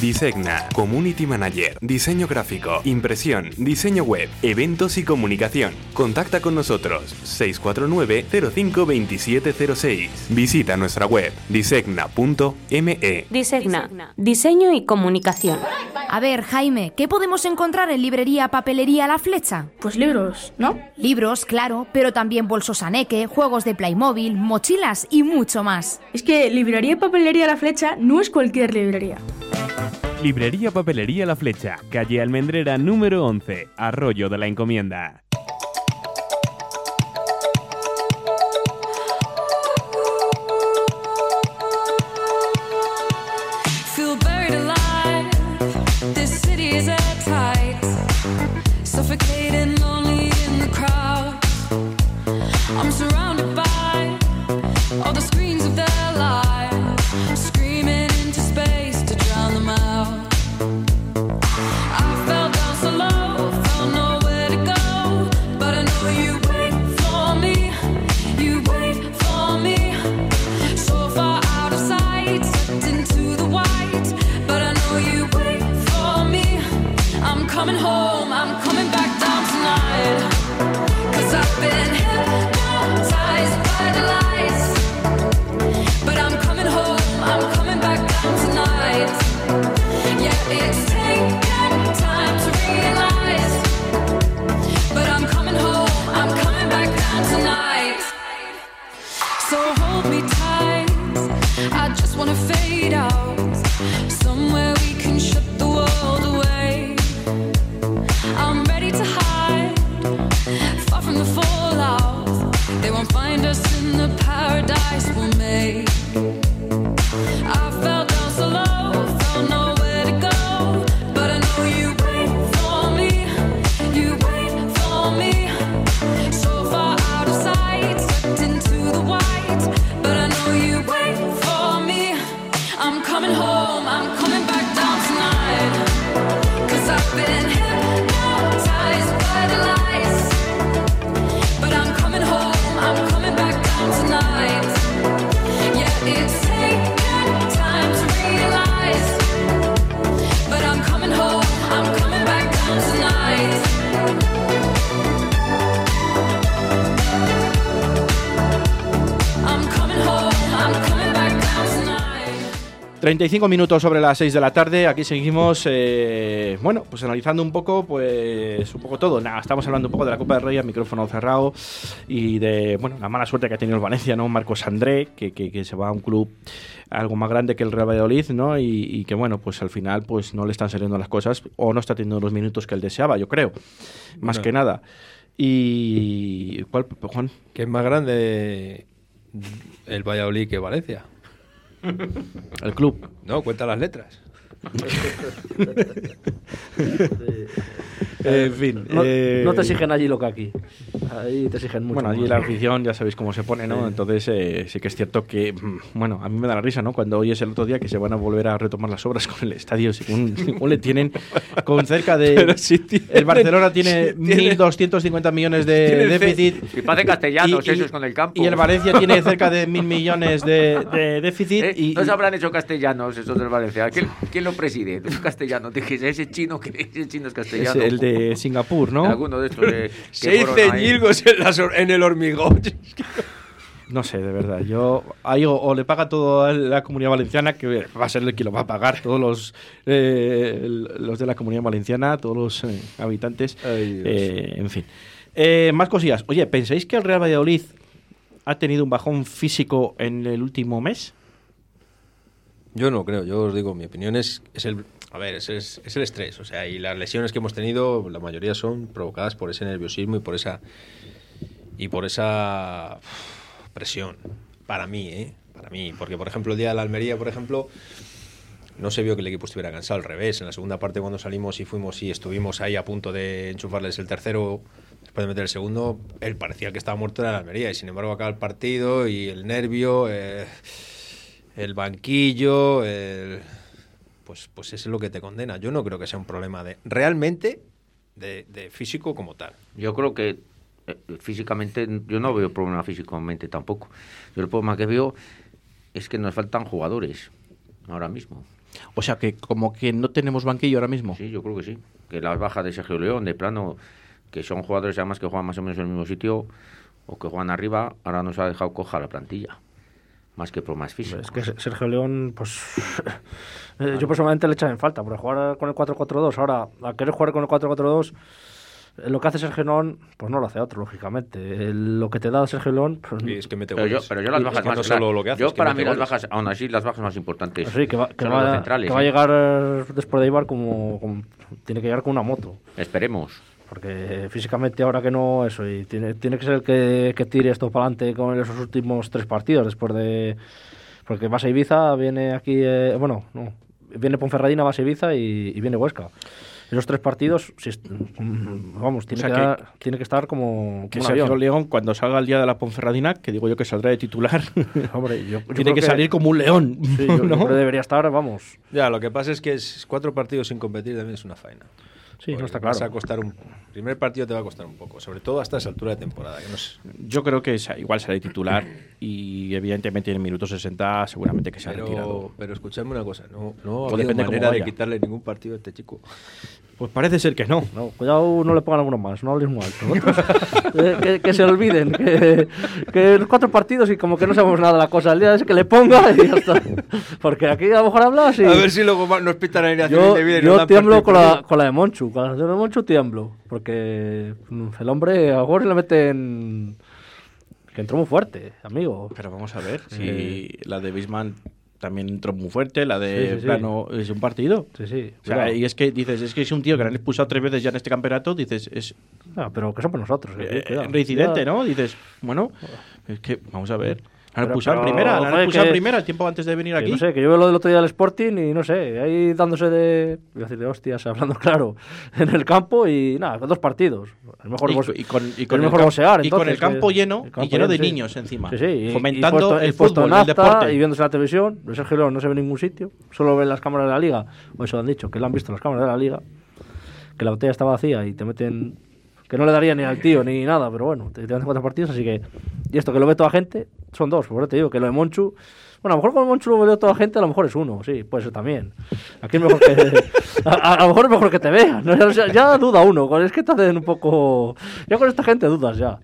Disegna, Community Manager, Diseño Gráfico, Impresión, Diseño Web, Eventos y Comunicación. Contacta con nosotros 649-052706. Visita nuestra web disegna.me. Disegna, diseño y comunicación. A ver, Jaime, ¿qué podemos encontrar en librería Papelería La Flecha? Pues libros, ¿no? Libros, claro, pero también bolsos aneque, juegos de Playmobil, mochilas y mucho más. Es que librería y papelería La Flecha no es cualquier librería. Librería Papelería La Flecha, calle Almendrera número 11, Arroyo de la Encomienda. I'm coming back 45 minutos sobre las 6 de la tarde, aquí seguimos, eh, bueno, pues analizando un poco, pues un poco todo. Nada, estamos hablando un poco de la Copa del Rey, el micrófono cerrado y de, bueno, la mala suerte que ha tenido el Valencia, ¿no? Marcos André, que, que, se va a un club algo más grande que el Real Valladolid, ¿no? Y, que, bueno, pues al final pues no le están saliendo las cosas o no está teniendo los minutos que él deseaba, yo creo, más que nada. ¿Y cuál, Juan? Que es más grande el Valladolid que Valencia. El club. No, cuenta las letras. En fin. No, eh, no te exigen allí lo que aquí. Ahí te exigen mucho. Bueno, allí más. la afición ya sabéis cómo se pone, ¿no? Sí. Entonces eh, sí que es cierto que, mm, bueno, a mí me da la risa, ¿no? Cuando oyes el otro día que se van a volver a retomar las obras con el estadio, según, [laughs] según le tienen con cerca de... Tienen- el Barcelona tiene sí tienen- 1.250 millones de déficit. Y parece castellanos Y- y- esos con el campo. Y el Valencia tiene cerca de mil millones de, de [laughs] déficit. Eh, y, no se habrán hecho castellanos esos del Valencia. ¿Quién, quién lo preside? Un castellano. [laughs] Dije, ese chino, que ese chino es es castellano. el de Singapur, ¿no? Alguno de estos de, [laughs] Seis ceñilgos en, en el hormigón. [laughs] No sé, de verdad. Yo ahí o, o le paga todo a la comunidad valenciana, que va a ser el que lo va a pagar, todos los, eh, los de la comunidad valenciana, todos los eh, habitantes. Eh, en fin. Eh, más cosillas. Oye, ¿pensáis que el Real Valladolid ha tenido un bajón físico en el último mes? Yo no creo, yo os digo, mi opinión es, es el... A ver, es, es- el estrés, o sea, y las lesiones que hemos tenido, la mayoría son provocadas por ese nerviosismo y por esa... Y por esa presión, para mí, ¿eh? Para mí, porque por ejemplo el día de la Almería, por ejemplo, no se vio que el equipo estuviera cansado, al revés. En la segunda parte cuando salimos y fuimos y estuvimos ahí a punto de enchufarles el tercero, después de meter el segundo, él parecía que estaba muerto de la Almería y sin embargo acaba el partido y el nervio, eh, el banquillo, el- pues, pues eso es lo que te condena. Yo no creo que sea un problema de realmente de, de físico como tal. Yo creo que eh, físicamente, yo no veo problema físicamente tampoco. Yo el problema que veo es que nos faltan jugadores ahora mismo. O sea, que como que no tenemos banquillo ahora mismo. Sí, yo creo que sí. Que las bajas de Sergio León, de plano, que son jugadores además que juegan más o menos en el mismo sitio o que juegan arriba, ahora nos ha dejado coja la plantilla. Más que problemas físicos. Es que Sergio León, pues. [laughs] eh, Yo personalmente le echan en falta, porque jugar con el 4-4-2, ahora, a querer jugar con el 4-4-2, eh, lo que hace Sergio León, pues no lo hace otro, lógicamente. Lo que te da Sergio León. Pues, Y es que mete Pero yo, pero yo las bajas es que más no solo lo que hace, yo es que para mí las bajas, aún así las bajas más importantes. sí, que va, que va- centrales. que va a ¿eh? llegar después de Ibar como, como- Tiene que llegar con una moto. Esperemos. Porque físicamente ahora que no, eso, y tiene, tiene que ser el que, que tire esto para adelante con esos últimos tres partidos después de... Porque vas a Ibiza, viene aquí, eh, bueno, no, viene Ponferradina, vas a Ibiza y, y viene Huesca. Esos tres partidos, vamos, tiene, O sea que, que- dar- tiene que estar como, Que como un avión. León, cuando salga el día de la Ponferradina, que digo yo que saldrá de titular, [laughs] Hombre, yo- yo tiene que, que- salir como un león. Sí, yo, yo ¿no? creo que debería estar, vamos. Ya, lo que pasa es que es cuatro partidos sin competir también es una faena. Sí, no Porque está vas claro. a costar un el primer partido te va a costar un poco, sobre todo hasta esa altura de temporada. Que no sé. Yo creo que igual será titular y evidentemente en el minuto 60 seguramente que se ha retirado. Pero, escuchadme una cosa, no, no ha habido cómo manera de quitarle ningún partido a este chico. Pues parece ser que no. No, cuidado, no le pongan alguno más, no hables muy alto. [laughs] Eh, que, que se olviden, que, que los cuatro partidos y como que no sabemos nada de la cosa. El día ese que le ponga y ya está. Porque aquí a lo mejor hablas y... A ver si luego nos pitan la alineación Yo, y nos yo tiemblo con la, con la de Monchu, con la de Monchu tiemblo. Porque mm, el hombre a Gori le meten... Que entró muy fuerte, amigo. Pero vamos a ver si Eh. la de Bisman también entró muy fuerte, la de Sí, sí, sí. Plano es un partido. Sí, sí. O sea, y es que dices, es que es un tío que le han expulsado tres veces ya en este campeonato, dices, es pero que son por nosotros. eh, eh, cuidado. reincidente, Cuidado. ¿no? Dices, bueno, es que vamos a ver. En pero, primera, en que- primera tiempo antes de venir aquí. no sé, que yo veo lo del otro día del Sporting y no sé, ahí dándose de, voy a decir de hostias, [laughs] hablando claro, en el campo y nada, dos partidos. El mejor, Y- y con- y el con el mejor boxear, y con el campo que- lleno, el y campo lleno de sí. niños encima, Sí, sí, y- fomentando y puesto- el y fútbol, en el deporte. Y viéndose la televisión, el Sergio León no se ve en ningún sitio, solo ve en las cámaras de la liga, o eso han dicho, que lo han visto las cámaras de la liga, que la botella está vacía y te meten, que no le daría ni al tío ni nada, pero bueno, te, hacen cuatro partidos, así que, y esto que lo ve toda gente, son dos, por eso te digo que lo de Monchu. Bueno, a lo mejor con Monchu lo veo toda gente, a lo mejor es uno, sí, puede ser también. Aquí es mejor que. [laughs] a, a- a lo mejor es mejor que te vean. ¿no? Ya, ya duda uno, es que te hacen un poco. Ya con esta gente dudas ya.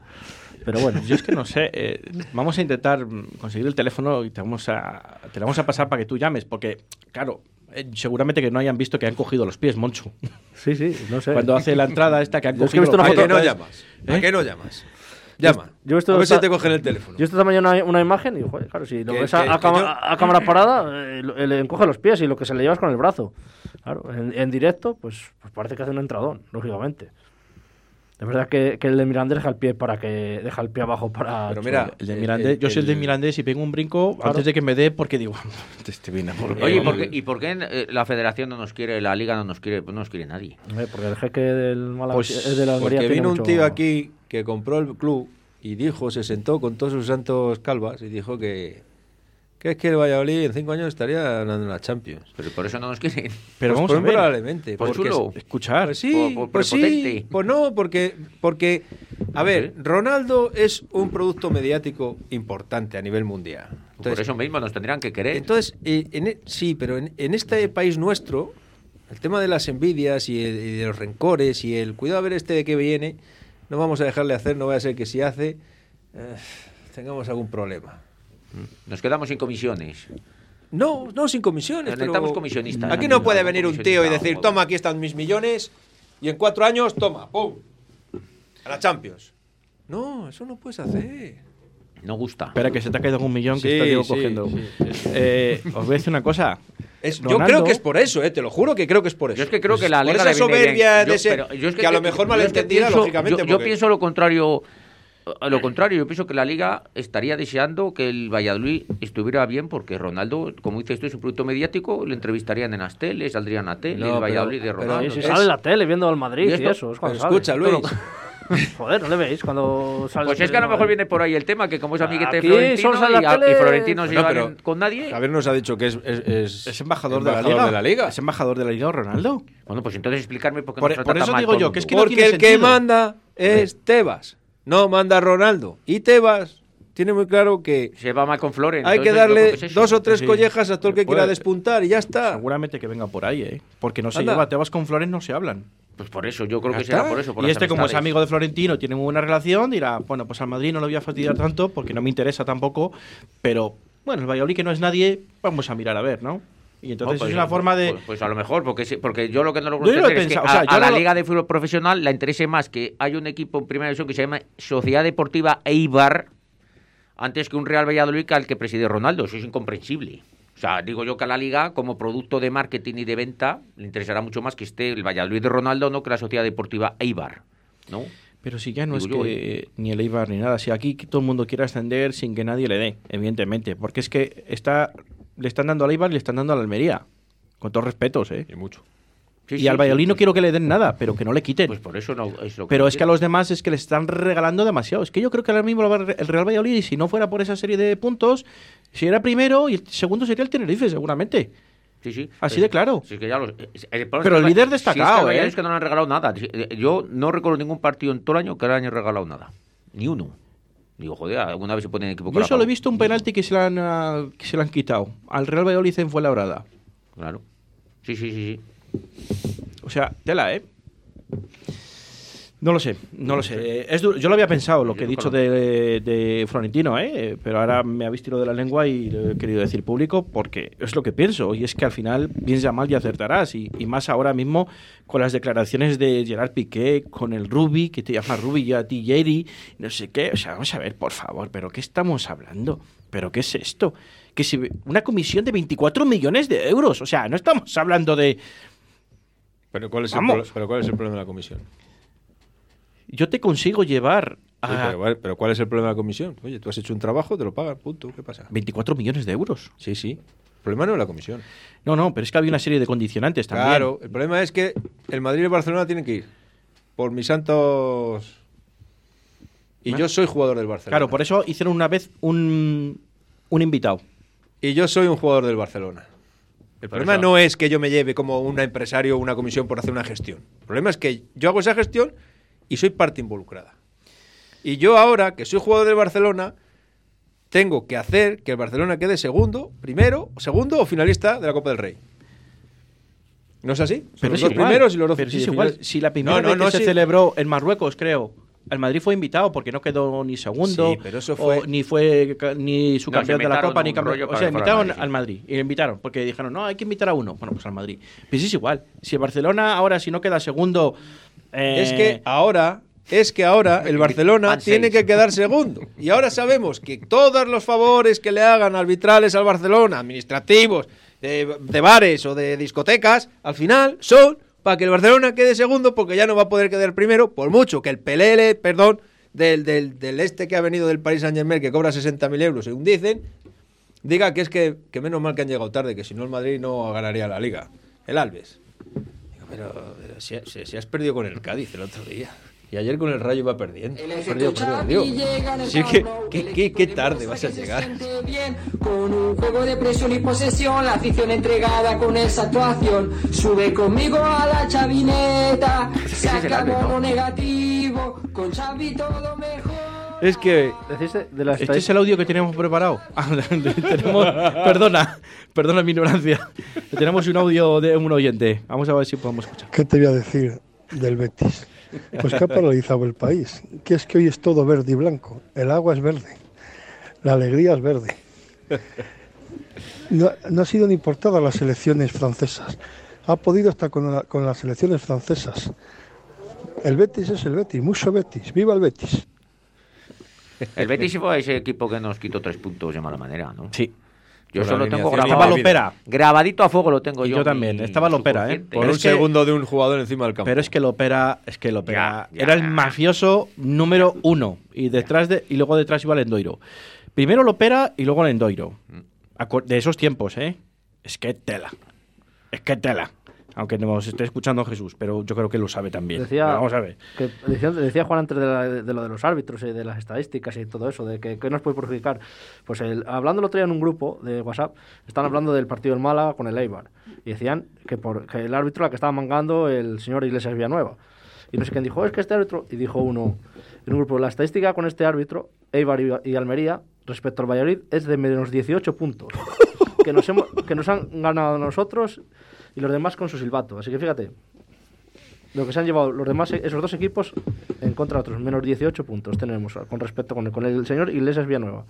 Pero bueno. Yo es que no sé. eh, vamos a intentar conseguir el teléfono y te vamos a, te lo vamos a pasar para que tú llames. Porque, claro, eh, seguramente que no hayan visto que han cogido los pies, Monchu. Sí, sí, no sé. Cuando hace la entrada esta que han Yo es que he cogido visto los una pies. foto- ¿A qué no llamas? ¿A ¿Eh? qué no llamas? Llama. Yo he visto a ver si te cogen el teléfono. Yo esta mañana una, una imagen y digo, joder, claro, si lo Que- ves a, que- a que cama- yo- a cámara parada, eh, le encoge los pies y lo que se le lleva es con el brazo. Claro, en, en directo, pues, pues parece que hace un entradón, lógicamente. Es verdad que, que el de Mirandés deja el pie para que deja el pie abajo para. Pero mira, El de Mirandés, el- yo soy el de Mirandés y pego un brinco Claro. antes de que me dé porque digo, este viene por Oye, ¿y por qué, y por qué eh, la federación no nos quiere, la liga no nos quiere, no nos quiere nadie? Eh, porque el jeque del Málaga Pues, es de la Porque tiene vino un tío aquí que compró el club y dijo, se sentó con todos sus santos calvas y dijo que, que es que el Valladolid en cinco años estaría ganando la Champions. Pero por eso no nos quieren. Pero Pues vamos a ver. probablemente. Por porque- chulo. Escuchar. Pues sí, Por- por pues sí, pues no, porque, porque, a ver, Ronaldo es un producto mediático importante a nivel mundial. por eso mismo nos tendrían que querer. entonces eh, en e- sí, pero en, en este país nuestro, el tema de las envidias y, el- y de los rencores y el cuidado a ver este de que viene, no vamos a dejarle hacer, no vaya a ser que si hace, eh, tengamos algún problema. Nos quedamos sin comisiones. No, no, sin comisiones. Necesitamos pero comisionistas. Aquí no puede venir un tío y decir, toma, aquí están mis millones, y en cuatro años, toma, ¡pum! A la Champions. No, eso no puedes hacer. No gusta. Espera, que se te ha caído un millón que Sí, está Diego sí, cogiendo. sí, sí. Eh, os voy a decir una cosa. Es- yo Ronaldo- creo que es por eso, eh, te lo juro que creo que es por eso. Yo es que creo Pues que la por liga esa soberbia de Yo- ese, pero yo es que, a lo mejor yo que malentendida, lógicamente. Yo, yo porque- pienso lo contrario. A lo contrario, yo pienso que la liga estaría deseando que el Valladolid estuviera bien porque Ronaldo, como dices tú, es un producto mediático, le entrevistarían en las teles, saldrían a tele, No, el pero- Valladolid de pero Ronaldo. Sí, Es- sale en la tele viendo al Madrid ¿Y y, esto? eso. Es cuando sale. escucha, lo- Luis. [laughs] Joder, ¿no le veis cuando sale? Pues es que a lo mejor viene por ahí el tema, que como es amiguete de Florentino sale y, a- tele- y Florentino no se lleva con nadie. Javier nos ha dicho que es, es, es- Es embajador, de, la embajador liga. de la liga. Es embajador de la liga, Ronaldo. Bueno, pues entonces explicarme por qué Por- nos por trata eso digo yo, que es que no Porque tiene el que sentido. manda es Tebas, no manda Ronaldo. Y Tebas tiene muy claro que Se va mal con Flores. hay que darle que es eso. dos o tres Sí. collejas a todo el que quiera despuntar y ya está. Seguramente que venga por ahí, ¿eh? Porque no se Anda. lleva. Tebas con Flores no se hablan. Pues por eso, yo creo Ya que será por eso. por y este, como es amigo de Florentino, tiene muy buena relación, dirá, bueno, pues al Madrid no lo voy a fastidiar tanto porque no me interesa tampoco, pero bueno, el Valladolid que no es nadie, vamos a mirar a ver, ¿no? Y entonces Oh, pues, es una forma de... Pues, pues a lo mejor, porque, porque yo lo que no logro he entender es que pensado, o sea, a, no la lo- Liga de Fútbol Profesional le interese más que hay un equipo en primera división que se llama Sociedad Deportiva Eibar antes que un Real Valladolid que al que preside Ronaldo. Eso es incomprensible. O sea, digo yo que a la Liga, como producto de marketing y de venta, le interesará mucho más que esté el Valladolid de Ronaldo, no que la Sociedad Deportiva Eibar. ¿No? Pero si ya no Digo es yo, que ni el Eibar ni nada, si aquí todo el mundo quiere ascender sin que nadie le dé, evidentemente, porque es que está le están dando al Eibar y le están dando a la Almería, con todos respetos, ¿eh? Y mucho. Sí, y sí, al sí, Valladolid no sí. quiero que le den nada, pero que no le quiten. Pues por eso no es lo que Pero es que a los demás es que le están regalando demasiado. Es que yo creo que ahora mismo lo va a- el Real Valladolid, y si no fuera por esa serie de puntos, si era primero y el segundo sería el Tenerife, seguramente. Sí, sí. Así de claro. Sí, que ya los- el problema Pero el líder si destacado, es que ¿eh? es que no le han regalado nada. Eh, Yo no recuerdo ningún partido en todo el año que le hayan regalado nada. Ni uno. Digo, joder, alguna vez se pone en equipo Yo solo he visto un penalti que se le han, ah, que se le han quitado. Al Real Valladolid en Fuenlabrada. Claro. Sí, sí, sí. sí. O sea, tela, ¿eh? No lo sé, no lo sé. Es duro. Yo lo había pensado, lo que he dicho de, de Florentino, ¿eh? Pero ahora me habéis tirado de la lengua y lo he querido decir público porque es lo que pienso. Y es que al final, bien ya mal, y acertarás. Y, y más ahora mismo con las declaraciones de Gerard Piqué, con el Rubi, que te llama Rubi y a ti Jerry, no sé qué. O sea, vamos a ver, por favor, ¿pero qué estamos hablando? ¿Pero qué es esto? Que si una comisión de 24 millones de euros. O sea, no estamos hablando de... Pero ¿cuál, es el Vamos. pro- pero ¿cuál es el problema de la comisión? Yo te consigo llevar a Sí, pero, ¿cuál es el problema de la comisión? Oye, tú has hecho un trabajo, te lo pagan, punto. ¿Qué pasa? 24 millones de euros. Sí, sí. El problema no es la comisión. No, no, pero es que había una serie de condicionantes también. Claro, el problema es que el Madrid y el Barcelona tienen que ir. Por mis santos. Y yo soy jugador del Barcelona. Claro, por eso hicieron una vez un, un invitado. Y yo soy un jugador del Barcelona. El problema no es que yo me lleve como un empresario o una comisión por hacer una gestión. El problema es que yo hago esa gestión y soy parte involucrada. Y yo ahora, que soy jugador del Barcelona, tengo que hacer que el Barcelona quede segundo, primero, segundo o finalista de la Copa del Rey. ¿No es así? Pero los es dos igual, primeros y los dos pero sí igual. Si la primera No, no, vez no, que se sí. celebró en Marruecos, creo, el Madrid fue invitado porque no quedó ni segundo, Sí, pero eso o fue- ni fue ni su campeón de la Copa ni campeón. O sea, invitaron al Madrid, sí. y le invitaron porque dijeron, no, hay que invitar a uno. Bueno, pues al Madrid. Pues sí es igual. Si el Barcelona ahora, si no queda segundo. Eh, Es que ahora, es que ahora el Barcelona tiene que quedar segundo. Y ahora sabemos que todos los favores que le hagan arbitrales al Barcelona, administrativos, de, de bares o de discotecas, al final son para que el Barcelona quede segundo porque ya no va a poder quedar primero, por mucho que el Pelele, perdón, del, del, del este que ha venido del Paris Saint Germain, que cobra 60.000 euros, según dicen, diga que es que, que menos mal que han llegado tarde, que si no el Madrid no ganaría la liga. El Alves. Pero, pero si, si- si has perdido con el Cádiz el otro día. Y ayer con el Rayo iba perdiendo. Perdido, perdido, es que, ¿qué, qué, qué tarde vas a llegar. Con un juego de presión y posesión, la afición entregada con esa actuación. Sube conmigo a la chavineta, se acabó lo negativo, con Xavi todo mejor. Es que. Decís de la Este es el audio que tenemos preparado. [laughs] Ah, tenemos, perdona, perdona mi ignorancia. Tenemos un audio de un oyente. Vamos a ver si podemos escuchar. ¿Qué te voy a decir del Betis? Pues que ha paralizado el país. Que es que hoy es todo verde y blanco. El agua es verde. La alegría es verde. No, no ha sido ni por todas las elecciones francesas. Ha podido hasta con, la- con las elecciones francesas. El Betis es el Betis. Mucho Betis. ¡Viva el Betis! El Betis fue ese equipo que nos quitó tres puntos de mala manera, ¿no? Sí. Yo Por solo tengo grabado. la Lopera. Grabadito a fuego lo tengo yo. yo también. mi Estaba Lopera, ¿eh? Por Pero un que- segundo de un jugador encima del campo. Pero es que Lopera, es que Lopera Ya, ya. era el mafioso número uno y detrás de y luego detrás iba Lendoiro. Primero Lopera y luego Lendoiro. Acu- De esos tiempos, ¿eh? Es que tela. Es que tela. Aunque nos esté escuchando Jesús, pero yo creo que lo sabe también. Decía, Pero vamos a ver. Que decía, decía Juan antes de, la- de lo de los árbitros y de las estadísticas y todo eso, de que, que nos puede perjudicar. Pues el, hablando el otro día en un grupo de WhatsApp, están hablando del partido del Málaga con el Eibar. Y decían que, por, que el árbitro la que estaba mangando el señor Iglesias Villanueva. Y no sé quién dijo, es que este árbitro. Y dijo uno en un grupo, la estadística con este árbitro, Eibar y, y Almería, respecto al Valladolid, es de menos 18 puntos. que, nos hemos, que nos han ganado nosotros y los demás con su silbato. Así que fíjate, lo que se han llevado los demás, esos dos equipos, en contra de otros, menos 18 puntos tenemos con respecto con el, con el señor Iglesias Villanueva,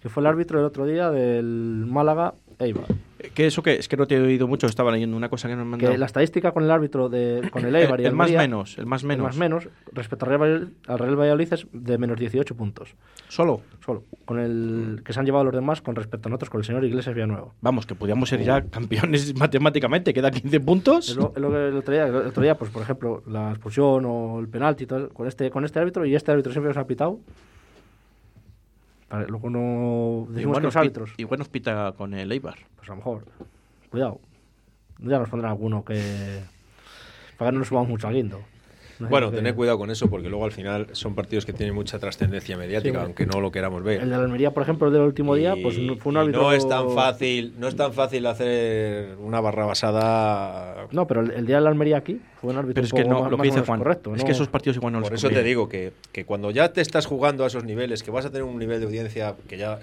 que fue el árbitro el otro día del Málaga Eibar. ¿Qué eso qué? Es que no te he oído mucho, estaba leyendo una cosa que nos mandó. Que la estadística con el árbitro de con [coughs] el Eibar y el más Almería, menos, el más menos. más menos, respecto al Real, Valladolid- al Real Valladolid es de menos 18 puntos. Solo. Solo. Con el que se han llevado los demás con respecto a nosotros, con el señor Iglesias Villanueva. Vamos, que podíamos ser ya campeones [laughs] matemáticamente, queda 15 puntos. Es lo, es lo que el otro día, el otro día, pues por ejemplo, la expulsión o el penalti todo, con este, con este árbitro y este árbitro siempre nos ha pitado. Vale, luego no decimos Igual que los árbitros. igual nos pita con el Eibar. Pues a lo mejor. Cuidado. Ya nos pondrán alguno que. Para que no nos subamos mucho al guindo. No Bueno, tened cuidado con eso porque luego al final son partidos que tienen mucha trascendencia mediática, Sí, aunque no lo queramos ver. El de la Almería, por ejemplo, el del último día, pues fue un Y árbitro. no es tan fácil, no es tan fácil hacer una barra basada. No, pero el, el día de la Almería aquí fue un árbitro Pero es que no, más- lo que dice Juan. correcto. es ¿no? que esos partidos igual no los Por eso te digo que, que cuando ya te estás jugando a esos niveles, que vas a tener un nivel de audiencia que ya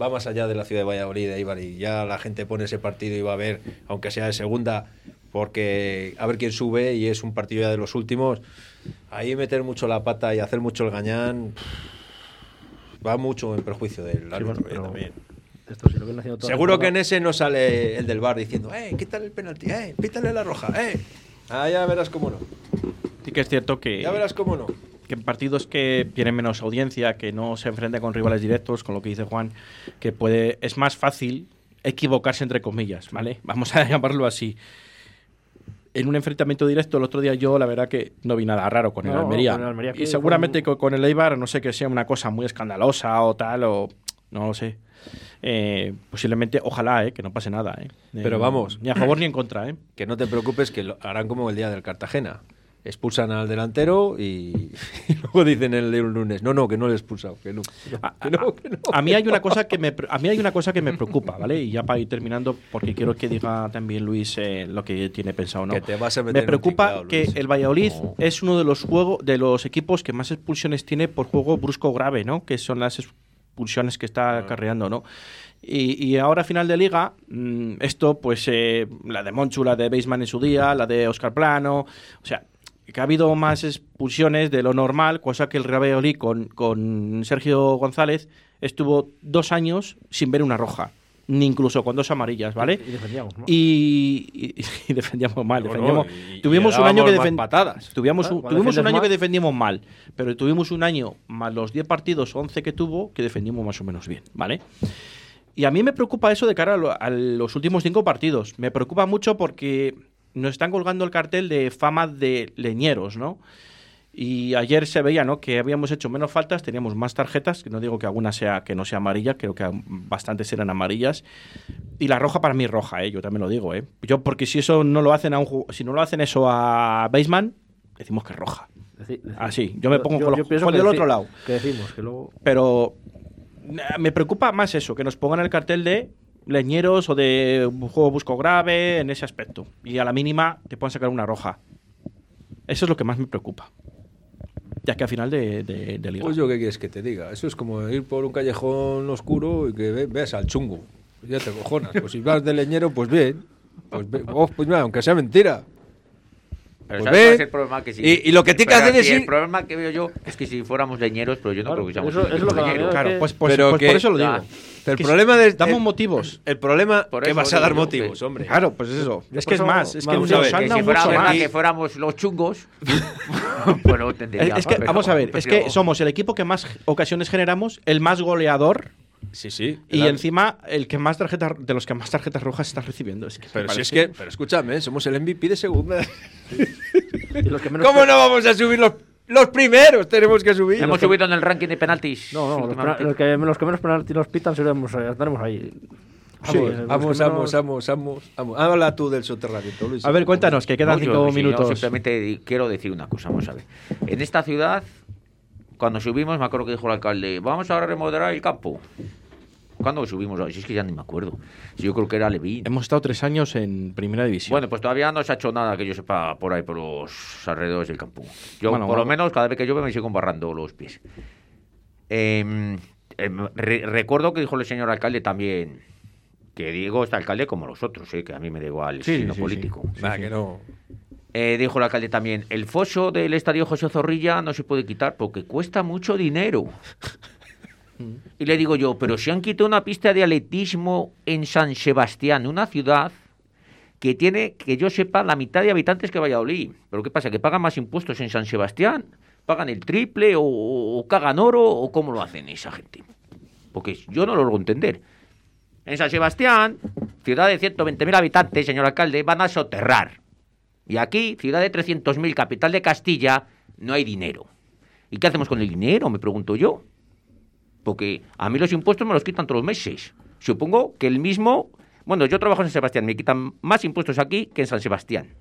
va más allá de la ciudad de Valladolid, de Eibar, y ya la gente pone ese partido y va a ver, aunque sea de segunda, porque a ver quién sube y es un partido ya de los últimos, ahí meter mucho la pata y hacer mucho el gañán va mucho en perjuicio del árbitro bueno, eh, pero también. Esto sí lo haciendo Seguro que en ese no sale el del bar diciendo, eh, quítale el penalti, eh, pítale la roja, eh. Ah, ya verás cómo no. Sí que es cierto que, Ya verás cómo no. que en partidos que tienen menos audiencia, que no se enfrenta con rivales directos, con lo que dice Juan, que puede es más fácil equivocarse entre comillas, ¿vale? Vamos a [laughs] llamarlo así. En un enfrentamiento directo el otro día yo la verdad que no vi nada raro con el No, Almería. con el Almería que y seguramente co- con el Eibar no sé que sea una cosa muy escandalosa o tal o no lo sé. Eh, posiblemente, ojalá, eh, que no pase nada. Eh. Pero Eh, vamos. Ni a favor ni en contra. Eh. Que no te preocupes, que lo harán como el día del Cartagena. Expulsan al delantero y, [laughs] y luego dicen el lunes, no, no, que no le he expulsado, que no. que no, que no. A mí hay una cosa que me a mí hay una cosa que me preocupa, ¿vale? Y ya para ir terminando, porque quiero que diga también Luis eh, lo que tiene pensado, ¿no? Que te vas a meter me preocupa que el Valladolid es uno de los juegos de los equipos que más expulsiones tiene por juego brusco grave, ¿no? Que son las expulsiones que está acarreando, ¿no? Y, y ahora final de liga, mm, esto pues eh, la de Monchu, la de Baseman en su día, la de Oscar Plano, o sea, que ha habido más expulsiones de lo normal, cosa que el Real Valladolid con, con Sergio González estuvo dos años sin ver una roja, ni incluso con dos amarillas, ¿vale? Y defendíamos, ¿no? Y, y- y [laughs] defendíamos mal, defendíamos. tuvimos un año que dábamos más defen- patadas. Tuvimos Claro, un, cuando tuvimos un año que mal. defendimos mal, pero tuvimos un año más los 10 partidos, 11 que tuvo, que defendimos más o menos bien, ¿vale? Y a mí me preocupa eso de cara a, lo- a los últimos cinco partidos. Me preocupa mucho porque nos están colgando el cartel de fama de leñeros, ¿no? Y ayer se veía, ¿no? Que habíamos hecho menos faltas, teníamos más tarjetas, que no digo que alguna sea que no sea amarilla, creo que bastantes eran amarillas. Y la roja para mí es roja, ¿eh? Yo también lo digo, ¿eh? Yo porque si eso no lo hacen a un si no lo hacen eso a Baseman, decimos que es roja. Deci- deci- Así, yo me pongo con los deci- otro lado. Que decimos, que luego... Pero me preocupa más eso, que nos pongan el cartel de leñeros o de un juego busco grave en ese aspecto. Y a la mínima te puedan sacar una roja. Eso es lo que más me preocupa. Ya que a final de, de, de liga. Pues yo qué quieres que te diga. Eso es como ir por un callejón oscuro y que ve- veas al chungo. Ya te cojonas. Pues si vas de leñero, pues bien. Pues, ve- oh, pues mira, aunque sea mentira. Pero Pues ¿sabes es el problema? Que sí. Y- y lo que tiene que hacer es si El problema que veo yo es que si fuéramos leñeros, pero yo no creo que seamos eso- eso leñeros. Claro, pues, pues- Pero pues que- por eso lo Ya. El Que problema de. Damos el- motivos. El problema Por que eso vas a dar motivos, que- hombre. Claro, pues es eso. Es que es más. Es que vamos nos a ver, han Que dado si fuera mucho verdad más. que fuéramos los chungos, [laughs] bueno, es que, pero- vamos a ver, es que pero- somos el equipo que más ocasiones generamos, el más goleador Sí, sí. y claro. encima el que más tarjetas, de los que más tarjetas rojas está recibiendo. Es que Pero si es que, pero escúchame, somos el MVP de segunda. [laughs] y los que menos ¿Cómo no vamos a subir los, los primeros? Tenemos que subir. Hemos subido en el ranking de penaltis. No, no, los, los que, los que menos penalti nos pitan seremos, eh, estaremos ahí. Sí, Vamos, los vamos, vamos, vamos, vamos, vamos. Habla tú del soterramiento, Luis. A ver, cuéntanos, que quedan cinco yo minutos. simplemente quiero decir una cosa, vamos a ver. En esta ciudad, cuando subimos, me acuerdo que dijo el alcalde, vamos a remodelar el campo. ¿Cuándo subimos? Si es que ya ni me acuerdo. Si yo creo que era Levín. Hemos estado tres años en primera división. Bueno, pues todavía no se ha hecho nada que yo sepa por ahí, por los alrededores del campo. Yo, Bueno, por lo bueno. menos, cada vez que llueve me sigo embarrando los pies. Em, em, re- recuerdo que dijo el señor alcalde también que Diego está alcalde como los otros, ¿eh? que a mí me da igual Sí, signo sí, sí. político. Va, que no. Eh, dijo el alcalde también, el foso del estadio José Zorrilla no se puede quitar porque cuesta mucho dinero. Y le digo yo, pero si han quitado una pista de atletismo en San Sebastián, una ciudad que tiene, que yo sepa, la mitad de habitantes que Valladolid. ¿Pero qué pasa? ¿Que pagan más impuestos en San Sebastián? ¿Pagan el triple o, cagan oro o cómo lo hacen esa gente? Porque yo no lo logro entender. En San Sebastián, ciudad de 120.000 habitantes, señor alcalde, van a soterrar. Y aquí, ciudad de 300.000, capital de Castilla, no hay dinero. ¿Y qué hacemos con el dinero? Me pregunto yo. Porque a mí los impuestos me los quitan todos los meses. Supongo que el mismo... Bueno, yo trabajo en San Sebastián, me quitan más impuestos aquí que en San Sebastián.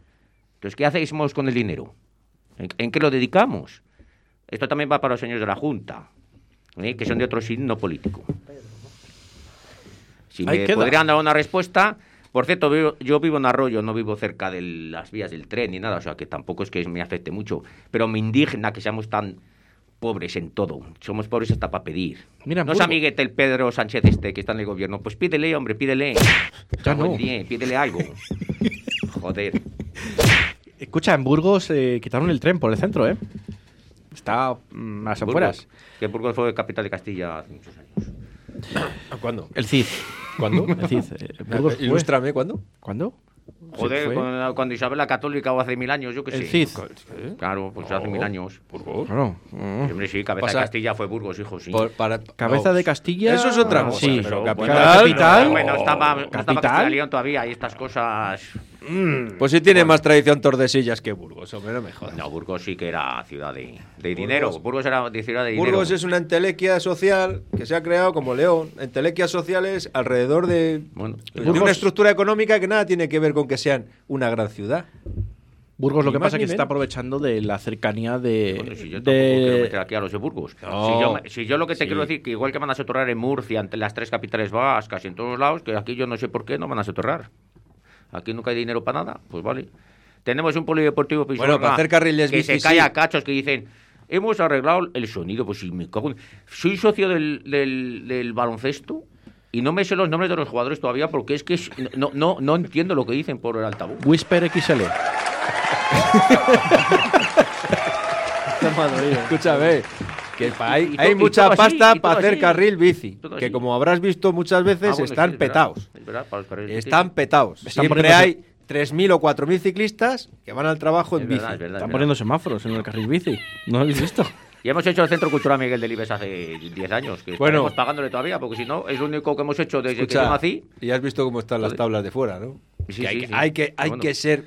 Entonces, ¿qué hacemos con el dinero? ¿En, en qué lo dedicamos? Esto también va para los señores de la Junta, ¿eh? que son de otro signo político. Si me podrían dar una respuesta... Por cierto, yo vivo en Arroyo, no vivo cerca de las vías del tren ni nada, o sea que tampoco es que me afecte mucho. Pero me indigna que seamos tan pobres en todo. Somos pobres hasta para pedir. Mira, no es amiguete el Pedro Sánchez este que está en el gobierno. Pues pídele, hombre, pídele. Ya no. día, pídele algo. [laughs] Joder. Escucha, en Burgos eh, quitaron el tren por el centro, ¿eh? Está mm, a las afueras. Burgos, Que Burgos fue capital de Castilla hace muchos años. [coughs] ¿Cuándo? El CID. ¿Cuándo? El CID. eh, [laughs] Burgos Ilústrame, ¿cuándo? ¿Cuándo? Joder, cuando, cuando Isabel la Católica o hace mil años, yo qué sé. Cid. Claro, pues hace mil años. Burgos. Claro. Sí, hombre, sí, cabeza Pasa- de Castilla fue Burgos, hijo, sí. Por- para- Cabeza no, de Castilla. Eso es otra cosa. Sí, pero Bueno, capital. capital. Bueno, estaba, no estaba Capital. Castilla León todavía y estas cosas. Pues sí tiene más tradición Tordesillas que Burgos, hombre, no me jodas. No, Burgos sí que era ciudad de, de dinero. Burgos era de ciudad de dinero. Burgos es una entelequia social que se ha creado como León. Entelequias sociales alrededor de, Bueno, de Burgos- una estructura económica que nada tiene que ver con que sean una gran ciudad. Burgos lo que más pasa es que se está aprovechando de la cercanía de. Bueno, si yo tampoco quiero de meter aquí a los de Burgos. No. Si, yo, si yo lo que te Sí. quiero decir, que igual que van a soterrar en Murcia, ante las tres capitales vascas y en todos lados, que aquí yo no sé por qué no van a soterrar. Aquí nunca hay dinero para nada, pues vale. Tenemos un polideportivo Pisuerga Bueno, para hacer carriles que bici, se cae a cachos que dicen, hemos arreglado el sonido. Pues si me cago en- Soy socio del, del, del baloncesto y no me sé los nombres de los jugadores todavía porque es que es- no, no, no entiendo lo que dicen por el altavoz. Whisper XL. [laughs] Escúchame, que pa- hay, mucha así, pasta para hacer así. carril bici. Que así. como habrás visto muchas veces, Ah, bueno, sí, están es petados. es verdad, para los carriles bici, Están petados. Están Siempre hay 3.000 o 4.000 ciclistas que van al trabajo en Es bici. verdad, es verdad, es Están poniendo semáforos en el carril bici. ¿No lo habéis visto? Y hemos hecho el Centro Cultural Miguel Delibes hace 10 años, que Bueno. estamos pagándole todavía, porque si no, es lo único que hemos hecho desde que yo nací. y has visto cómo están las tablas de fuera, ¿no? Sí, Que hay, sí, que, sí. hay que hay Bueno. que ser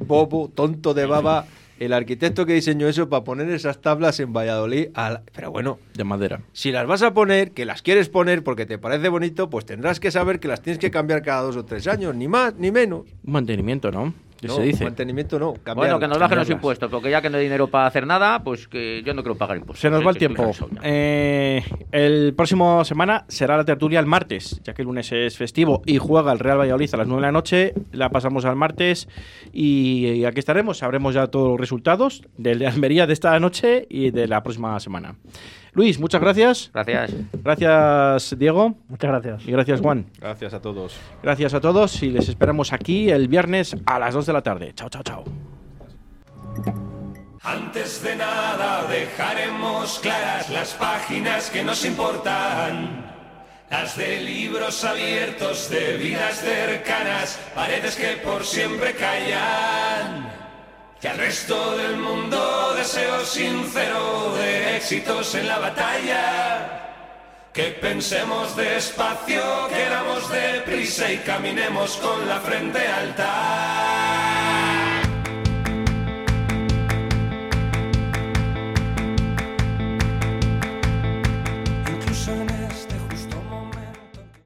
bobo, tonto de baba. El arquitecto que diseñó eso para poner esas tablas en Valladolid. a la- Pero bueno, De madera. si las vas a poner, que las quieres poner porque te parece bonito, pues tendrás que saber que las tienes que cambiar cada dos o tres años, ni más ni menos. Un mantenimiento, ¿no? Que No, se dice. Mantenimiento no. Bueno, que nos bajen los impuestos, porque ya que no hay dinero para hacer nada, pues que yo no quiero pagar impuestos. Se nos va el tiempo. Eh, el próximo semana será la tertulia el martes, ya que el lunes es festivo y juega el Real Valladolid a las 9 de la noche. La pasamos al martes y, y aquí estaremos. Sabremos ya todos los resultados del de Almería de esta noche y de la próxima semana. Luis, muchas gracias. Gracias. Gracias, Diego. Muchas gracias. Y gracias, Juan. Gracias a todos. Gracias a todos y les esperamos aquí el viernes a las 2 de la tarde. Chao, chao, chao. Antes de nada dejaremos claras las páginas que nos importan. Las de libros abiertos, de vidas cercanas, paredes que por siempre callan. Y al resto del mundo deseo sincero de éxitos en la batalla. Que pensemos despacio, queramos deprisa y caminemos con la frente alta.